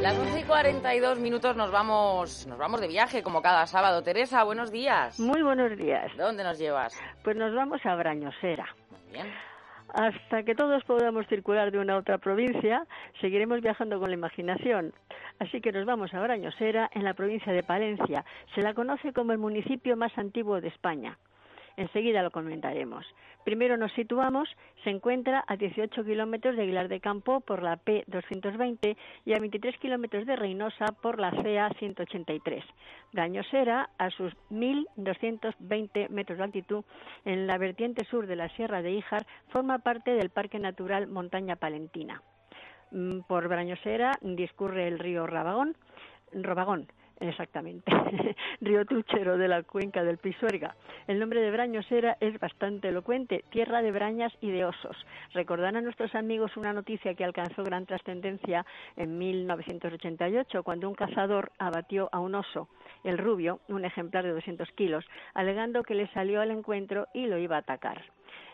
Las 11 y 42 minutos nos vamos, nos vamos de viaje como cada sábado. Teresa, buenos días. Muy buenos días. ¿Dónde nos llevas? Pues nos vamos a Brañosera. Muy bien. Hasta que todos podamos circular de una a otra provincia, seguiremos viajando con la imaginación. Así que nos vamos a Brañosera, en la provincia de Palencia. Se la conoce como el municipio más antiguo de España. Enseguida lo comentaremos. Primero nos situamos, se encuentra a 18 kilómetros de Aguilar de Campo por la P220 y a 23 kilómetros de Reynosa por la CA 183. Brañosera, a sus 1.220 metros de altitud, en la vertiente sur de la Sierra de Híjar, forma parte del Parque Natural Montaña Palentina. Mm, Por Brañosera discurre el río Rabagón, Robagón, Exactamente, río Truchero de la cuenca del Pisuerga. El nombre de Brañosera es bastante elocuente, tierra de brañas y de osos. Recordarán a nuestros amigos una noticia que alcanzó gran trascendencia en 1988, cuando un cazador abatió a un oso, el rubio, un ejemplar de 200 kilos, alegando que le salió al encuentro y lo iba a atacar.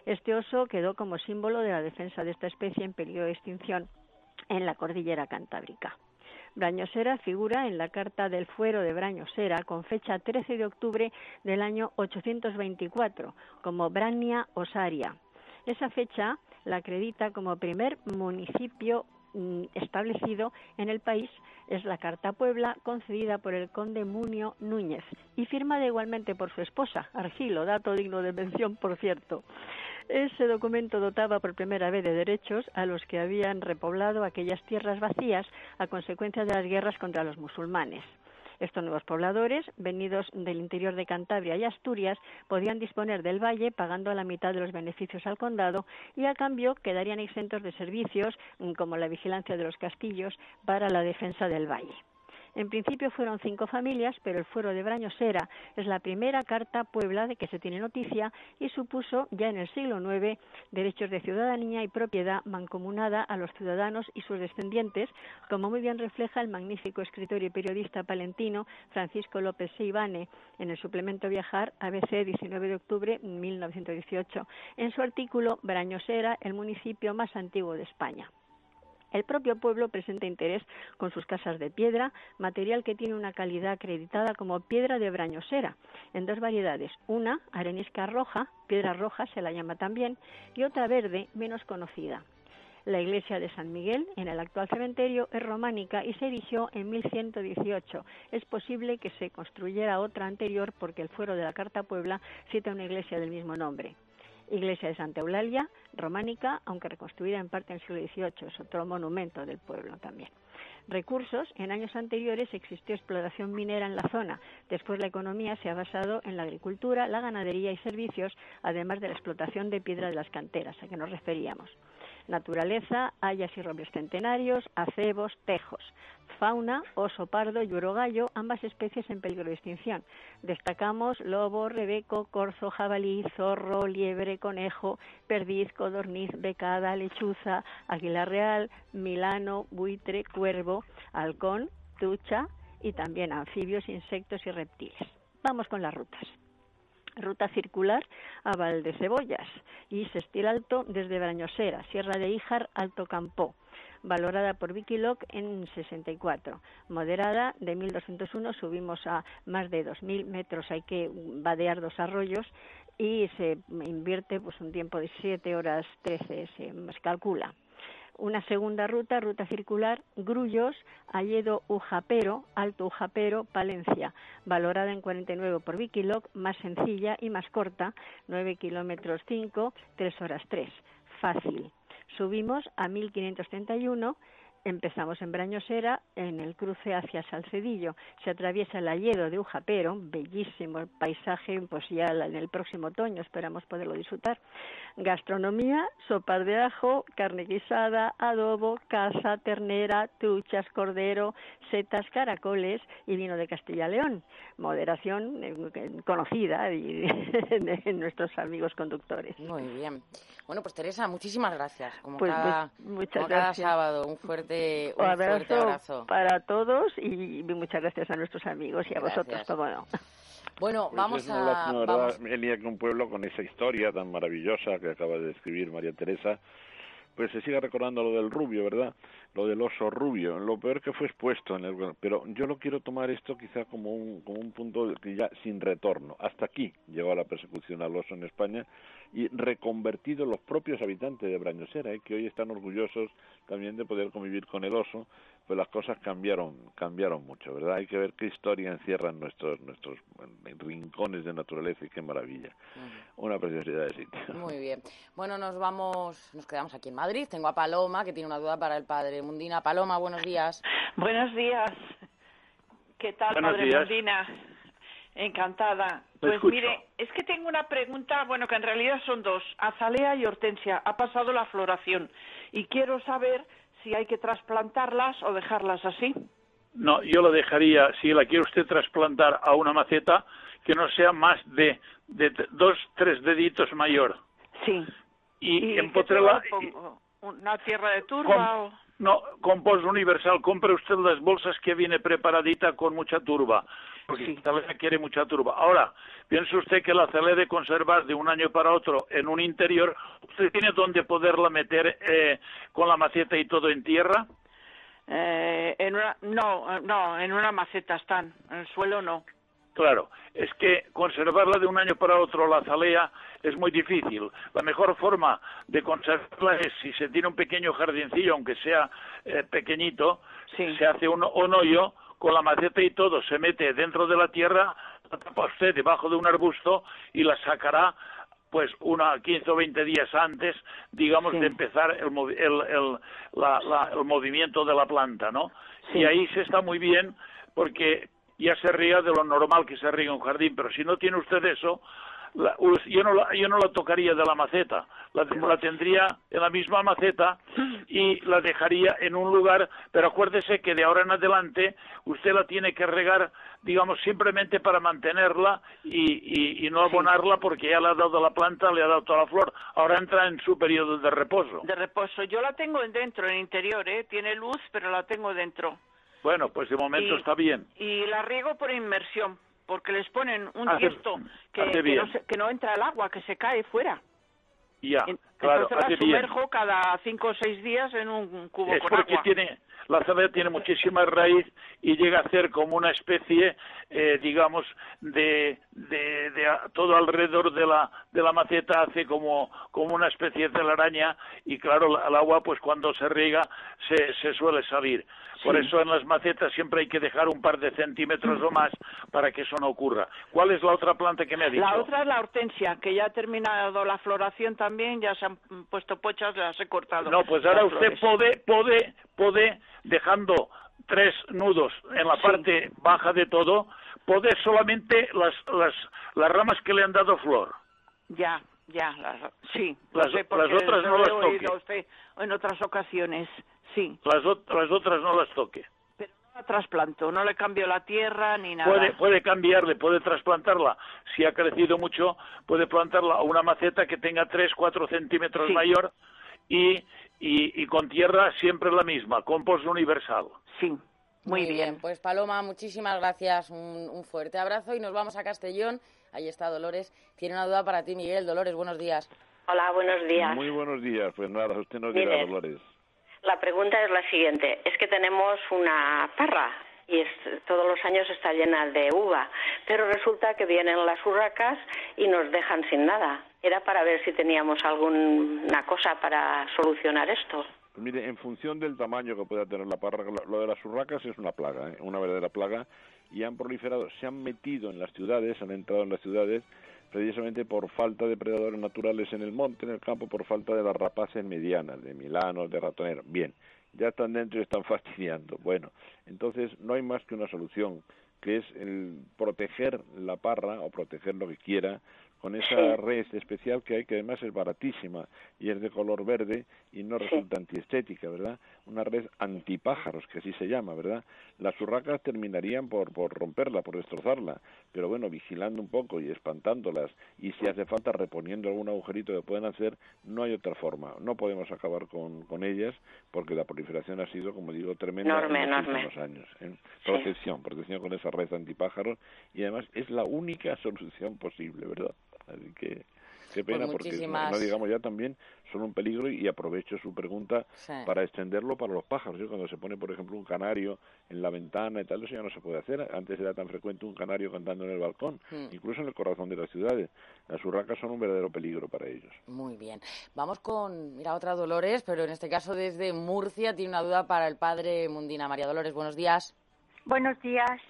Este oso quedó como símbolo de la defensa de esta especie en peligro de extinción en la cordillera cantábrica. Brañosera figura en la Carta del Fuero de Brañosera con fecha 13 de octubre del año 824 como Brania Osaria. Esa fecha la acredita como primer municipio mm, establecido en el país es la Carta Puebla concedida por el conde Munio Núñez y firmada igualmente por su esposa, Argilo, dato digno de mención, por cierto. Ese documento dotaba por primera vez de derechos a los que habían repoblado aquellas tierras vacías a consecuencia de las guerras contra los musulmanes. Estos nuevos pobladores, venidos del interior de Cantabria y Asturias, podían disponer del valle pagando la mitad de los beneficios al condado y a cambio quedarían exentos de servicios mm, como la vigilancia de los castillos para la defensa del valle. En principio fueron cinco familias, pero el fuero de Brañosera es la primera carta Puebla de que se tiene noticia y supuso ya en el siglo IX derechos de ciudadanía y propiedad mancomunada a los ciudadanos y sus descendientes, como muy bien refleja el magnífico escritor y periodista palentino Francisco López Seibane en el suplemento Viajar ABC 19 de octubre de 1918, en su artículo Brañosera, el municipio más antiguo de España. El propio pueblo presenta interés con sus casas de piedra, material que tiene una calidad acreditada como piedra de brañosera, en dos variedades, una arenisca roja, piedra roja se la llama también, y otra verde, menos conocida. La iglesia de San Miguel, en el actual cementerio, es románica y se erigió en 1118. Es posible que se construyera otra anterior porque el fuero de la Carta Puebla cita una iglesia del mismo nombre. Iglesia de Santa Eulalia, románica, aunque reconstruida en parte en el siglo XVIII, es otro monumento del pueblo también. Recursos. En años anteriores existió explotación minera en la zona. Después la economía se ha basado en la agricultura, la ganadería y servicios, además de la explotación de piedra de las canteras, a que nos referíamos. Naturaleza, hayas y robles centenarios, acebos, tejos. Fauna, oso pardo y urogallo, ambas especies en peligro de extinción. Destacamos lobo, rebeco, corzo, jabalí, zorro, liebre, conejo, perdiz, codorniz, becada, lechuza, águila real, milano, buitre, cuervo, halcón, tucha y también anfibios, insectos y reptiles. Vamos con las rutas ruta circular a Valdecebollas y Sestil Alto desde Brañosera, Sierra de Híjar, Alto Campó, valorada por Wikiloc en 64. Moderada de 1201 subimos a más de 2000 metros, hay que vadear dos arroyos y se invierte pues un tiempo de 7 horas 13 se calcula una segunda ruta, ruta circular, Grullos, Alledo Ujapero, Alto Ujapero, Palencia, valorada en 49 por Wikiloc, más sencilla y más corta, 9 kilómetros 5, 3 horas 3. Fácil. Subimos a 1531 Empezamos en Brañosera, en el cruce hacia Salcedillo. Se atraviesa el Alledo de Ujapero, bellísimo paisaje, pues ya en el próximo otoño esperamos poderlo disfrutar. Gastronomía, sopas de ajo, carne guisada, adobo, casa, ternera, truchas, cordero, setas, caracoles y vino de Castilla-León. Moderación eh, conocida de nuestros amigos conductores. Muy bien. Bueno, pues Teresa, muchísimas gracias. Como, Pues, cada, muchas como cada sábado, un fuerte, un Un abrazo, fuerte abrazo. para todos y muchas gracias a nuestros amigos y a Gracias. vosotros, cómo no. Bueno, Pues vamos es una a... lástima, ¿verdad, vamos- Elia, que un pueblo con esa historia tan maravillosa que acaba de describir María Teresa, pues se siga recordando lo del rubio, ¿verdad? Lo del oso rubio. Lo peor que fue expuesto en el... Pero yo lo quiero tomar esto quizá como un, como un punto que ya sin retorno. Hasta aquí llegó la persecución al oso en España y reconvertido los propios habitantes de Brañosera, ¿eh? que hoy están orgullosos también de poder convivir con el oso, pues las cosas cambiaron cambiaron mucho, ¿verdad? Hay que ver qué historia encierran nuestros nuestros rincones de naturaleza y qué maravilla. Una preciosidad de sitio. Muy bien. Bueno, nos vamos, nos quedamos aquí en Madrid. Tengo a Paloma, que tiene una duda para el padre Mundina. Paloma, buenos días. Buenos días. ¿Qué tal, Buenos Padre días. Mundina? Encantada. Pues escucho. mire, es que tengo una pregunta, bueno, que en realidad son dos. Azalea y Hortensia. Ha pasado la floración y quiero saber si hay que trasplantarlas o dejarlas así. No, yo lo dejaría, si la quiere usted trasplantar a una maceta, que no sea más de, dos, tres deditos mayor. Sí. Y, ¿Y pongo? ¿Una tierra de turba o...? No, compost universal. Compre usted las bolsas que viene preparadita con mucha turba, porque la azalea quiere mucha turba. Ahora, piense usted que la azalea de conservar de un año para otro en un interior, ¿usted tiene donde poderla meter eh, con la maceta y todo en tierra? Eh, en una, no, eh, no, en una maceta están, en el suelo no. Claro, es que conservarla de un año para otro, la azalea, es muy difícil. La mejor forma de conservarla es, si se tiene un pequeño jardincillo, aunque sea eh, pequeñito, se hace un, un hoyo con la maceta y todo, se mete dentro de la tierra, la tapa usted debajo de un arbusto y la sacará pues una 15 o 20 días antes, digamos, de empezar el, el, el, la- la- el movimiento de la planta, ¿no? Sí. Y ahí se está muy bien porque ya se riega de lo normal que se riega un jardín, pero si no tiene usted eso, la- yo, no la, yo no la tocaría de la maceta, la, la tendría en la misma maceta y la dejaría en un lugar, pero acuérdese que de ahora en adelante usted la tiene que regar, digamos, simplemente para mantenerla y, y- y no abonarla porque ya le ha dado la planta, le ha dado toda la flor, ahora entra en su periodo de reposo. De reposo. Yo la tengo en dentro, en interior, ¿eh? Tiene luz, pero la tengo dentro. Bueno, pues de momento Y- está bien. Y la riego por inmersión, porque les ponen un Hace- tiesto que, que bien. no se- que no entra el agua, que se cae fuera. Ya, claro, Entonces hace la bien. sumerjo cada cinco o seis días en un cubo es con porque agua. tiene la azalea tiene muchísima raíz y llega a ser como una especie eh, digamos de, de, de a- todo alrededor de la de la maceta hace como como una especie de telaraña y claro la- el agua pues cuando se riega se, se suele salir por eso en las macetas siempre hay que dejar un par de centímetros o más para que eso no ocurra ¿cuál es la otra planta que me ha dicho? La otra es la hortensia, que ya ha terminado la floración también, ya se han puesto pochas, las he cortado. No, pues ahora usted puede, puede, puede, dejando tres nudos en la parte baja de todo, puede solamente las, las, las ramas que le han dado flor. Ya, ya, las- sí. Las- sé las otras no las toque. a usted en otras ocasiones, sí. Las, las otras no las toque. No la trasplanto, no le cambio la tierra ni nada. Puede, puede cambiarle, puede trasplantarla. Si ha crecido mucho, puede plantarla a una maceta que tenga 3, 4 centímetros Sí. mayor y, y, y con tierra siempre la misma, compost universal. Sí, Muy bien. Pues Paloma, muchísimas gracias. Un, un fuerte abrazo y nos vamos a Castellón. Ahí está Dolores. Tiene una duda para ti, Miguel. Dolores, buenos días. Hola, buenos días. Muy buenos días. Pues nada, usted nos dirá. Dolores. La pregunta es la siguiente. Es que tenemos una parra y es- todos los años está llena de uva, pero resulta que vienen las urracas y nos dejan sin nada. Era para ver si teníamos alguna cosa para solucionar esto. Pues mire, en función del tamaño que pueda tener la parra, lo- lo de las urracas es una plaga, ¿eh? una verdadera plaga, y han proliferado, se han metido en las ciudades, han entrado en las ciudades precisamente por falta de predadores naturales en el monte, en el campo, por falta de las rapaces medianas, de milanos, de ratoneros. Bien, ya están dentro y están fastidiando. Bueno, entonces no hay más que una solución, que es el proteger la parra o proteger lo que quiera con esa Sí. red especial que hay, que además es baratísima y es de color verde y no resulta antiestética, ¿verdad? Una red antipájaros, que así se llama, ¿verdad? Las urracas terminarían por, por romperla, por destrozarla, pero bueno, vigilando un poco y espantándolas y si hace falta reponiendo algún agujerito que puedan hacer, no hay otra forma. No podemos acabar con, con ellas porque la proliferación ha sido, como digo, tremenda Enorme, en los enorme. últimos años. ¿eh? Protección, protección con esa red antipájaros y además es la única solución posible, ¿verdad? Así que qué pena porque no, digamos ya también son un peligro y aprovecho su pregunta Sí. para extenderlo para los pájaros. Yo cuando se pone, por ejemplo, un canario en la ventana y tal, eso ya no se puede hacer. Antes era tan frecuente un canario cantando en el balcón, Mm. incluso en el corazón de las ciudades. Las urracas son un verdadero peligro para ellos. Muy bien. Vamos con, mira, otra Dolores, pero en este caso desde Murcia tiene una duda para el padre Mundina. María Dolores, buenos días. Buenos días.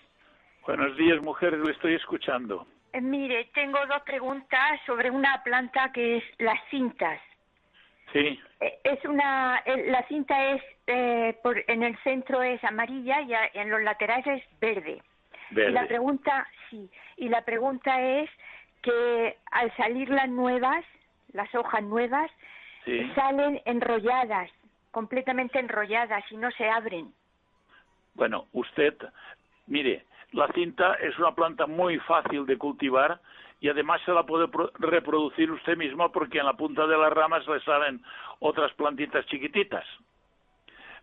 Buenos días, mujer, le estoy escuchando. Eh, mire, tengo dos preguntas sobre una planta que es las cintas. Sí, Eh, Es una, eh, la cinta es, eh, por, en el centro es amarilla y a- en los laterales es verde. Verde. Y la pregunta, sí, y la pregunta es que al salir las nuevas, las hojas nuevas, sí. salen enrolladas, completamente enrolladas y no se abren. Bueno, usted, mire, la cinta es una planta muy fácil de cultivar y además se la puede pro- reproducir usted misma porque en la punta de las ramas le salen otras plantitas chiquititas.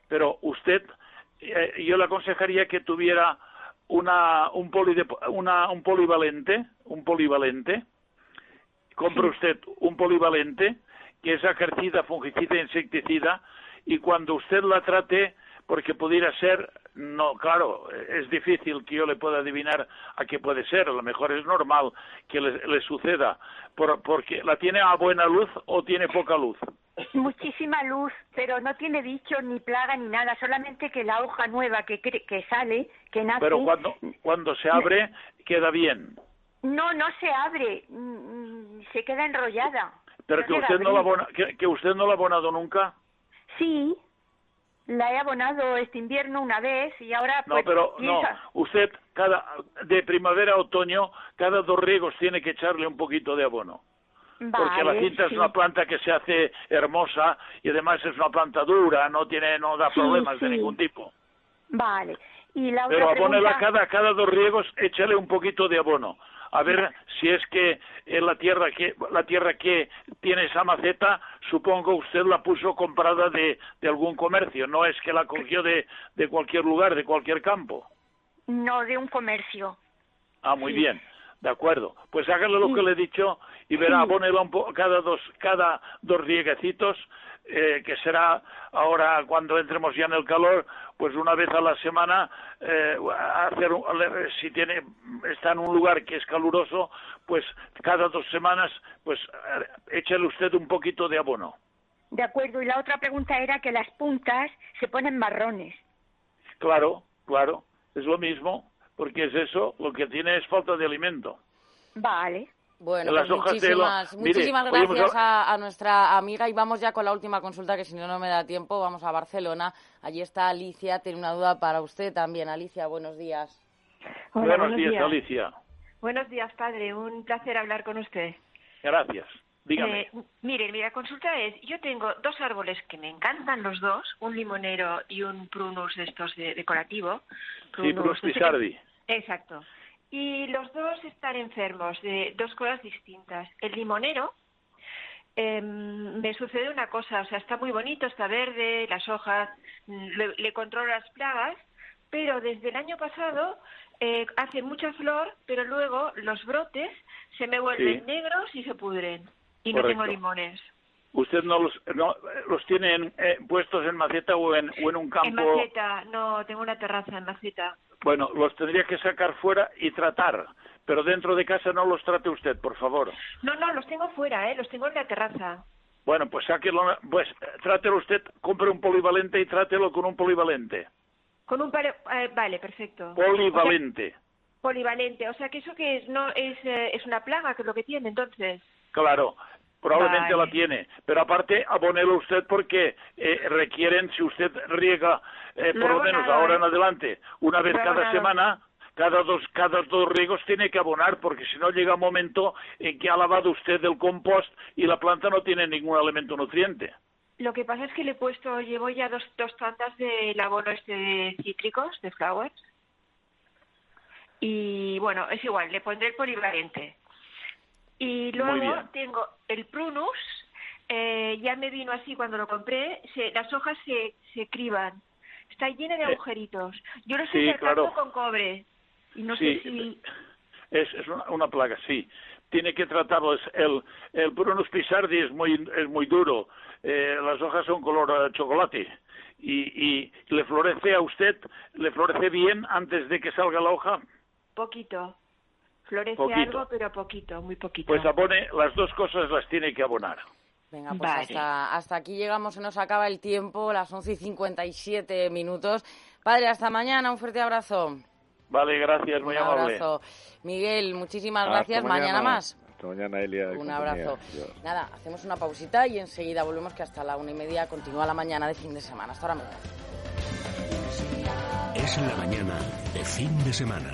Pero usted, eh, yo le aconsejaría que tuviera una, un, una, un polivalente, un polivalente, compre usted un polivalente que es acaricida, fungicida, insecticida y cuando usted la trate, porque pudiera ser, no, claro, es difícil que yo le pueda adivinar a qué puede ser, a lo mejor es normal que le, le suceda, por- porque la tiene a buena luz o tiene poca luz. Muchísima luz, pero no tiene bichos ni plaga ni nada, solamente que la hoja nueva que, cre- que sale, que nace, Pero cuando, cuando se abre, queda bien. no, no se abre, mm, se queda enrollada. Pero No que usted no la abona- que, que usted no la ha abonado nunca. Sí, La he abonado este invierno una vez y ahora No, pues pero no, usted cada de primavera a otoño, cada dos riegos tiene que echarle un poquito de abono. Porque la Vale, cinta sí. es una planta que se hace hermosa y además es una planta dura, no tiene no da Sí, problemas de ningún tipo. Vale. Y la Pero otra abónela pregunta... cada cada dos riegos, échale un poquito de abono. A ver si es que en la tierra que la tierra que tiene esa maceta, supongo usted la puso comprada de, de algún comercio, no es que la cogió de, de cualquier lugar, de cualquier campo. No, de un comercio. Ah, muy Sí. bien, de acuerdo. Pues hágale lo que le he dicho y verá, abónela un po- cada dos cada dos rieguecitos, eh, que será ahora cuando entremos ya en el calor, pues una vez a la semana, eh, hacer un- si tiene está en un lugar que es caluroso, pues cada dos semanas, pues eh, échale usted un poquito de abono. De acuerdo. Y la otra pregunta era que las puntas se ponen marrones. Claro, claro, es lo mismo, porque es eso, lo que tiene es falta de alimento. Vale. Bueno, Las pues hojas de la- muchísimas, Mire, muchísimas gracias hablar- a, a nuestra amiga y vamos ya con la última consulta que si no no me da tiempo. Vamos a Barcelona. Allí está Alicia, tiene una duda para usted también. Alicia, buenos días. Hola, buenos, buenos días, días. Alicia. Buenos días, padre. Un placer hablar con usted. Gracias. Dígame. Eh, mire, mi consulta es, yo tengo dos árboles que me encantan los dos, un limonero y un prunus de estos de- decorativo. sí, Prunus, qué- Pisardi. Exacto. Y los dos están enfermos de dos cosas distintas. El limonero em, me sucede una cosa, o sea, está muy bonito, está verde, las hojas, mm, le, le controlo las plagas, pero desde el año pasado eh, hace mucha flor, pero luego los brotes se me vuelven Sí. negros y se pudren. Y no Correcto. tengo limones. ¿Usted no los, no, los tiene en- eh, puestos en maceta o en, o en un campo? En maceta, no, tengo una terraza en maceta. Bueno, los tendría que sacar fuera y tratar, pero dentro de casa no los trate usted, por favor. No, no, los tengo fuera, ¿eh? Los tengo en la terraza. Bueno, pues sáquelo, pues eh, trátelo usted, compre un polivalente y trátelo con un polivalente. Con un par... eh, vale, perfecto. Polivalente, O sea, polivalente, o sea que eso que es, no es, eh, es una plaga que es lo que tiene, entonces. claro. Probablemente Vale. la tiene, pero aparte abonelo usted porque eh, requieren, si usted riega eh, por lo menos ahora ¿eh? en adelante, una vez cada semana, cada dos, cada dos riegos tiene que abonar, porque si no llega un momento en que ha lavado usted el compost y la planta no tiene ningún elemento nutriente. Lo que pasa es que le he puesto, llevo ya dos, dos tantas del abono este de cítricos, de flowers. Y bueno, es igual, le pondré el polivalente. Y luego tengo el prunus, eh, ya me vino así cuando lo compré, se- las hojas se, se criban, está llena de Eh, agujeritos. Yo lo estoy sí, cercando claro. con cobre y no Sí, sé si... Es, es una, una plaga, sí. Tiene que tratarlo. Es el, el Prunus pisardi es muy, es muy duro. Eh, las hojas son color eh, chocolate. Y, y le florece a usted, le florece bien antes de que salga la hoja. Poquito. Florece Poquito. algo, pero poquito, muy poquito. Pues abone, las dos cosas las tiene que abonar. Venga, pues Vale. hasta, hasta aquí llegamos, se nos acaba el tiempo, las 11 y 57 minutos. Padre, hasta mañana, un fuerte abrazo. Vale, gracias, muy un amable. abrazo. Miguel, muchísimas Hasta gracias. Mañana, más. Hasta mañana, Elia. Un compañía. abrazo. Adiós. Nada, hacemos una pausita y enseguida volvemos que hasta la una y media continúa la mañana de fin de semana. Hasta ahora mismo. Es la mañana de fin de semana.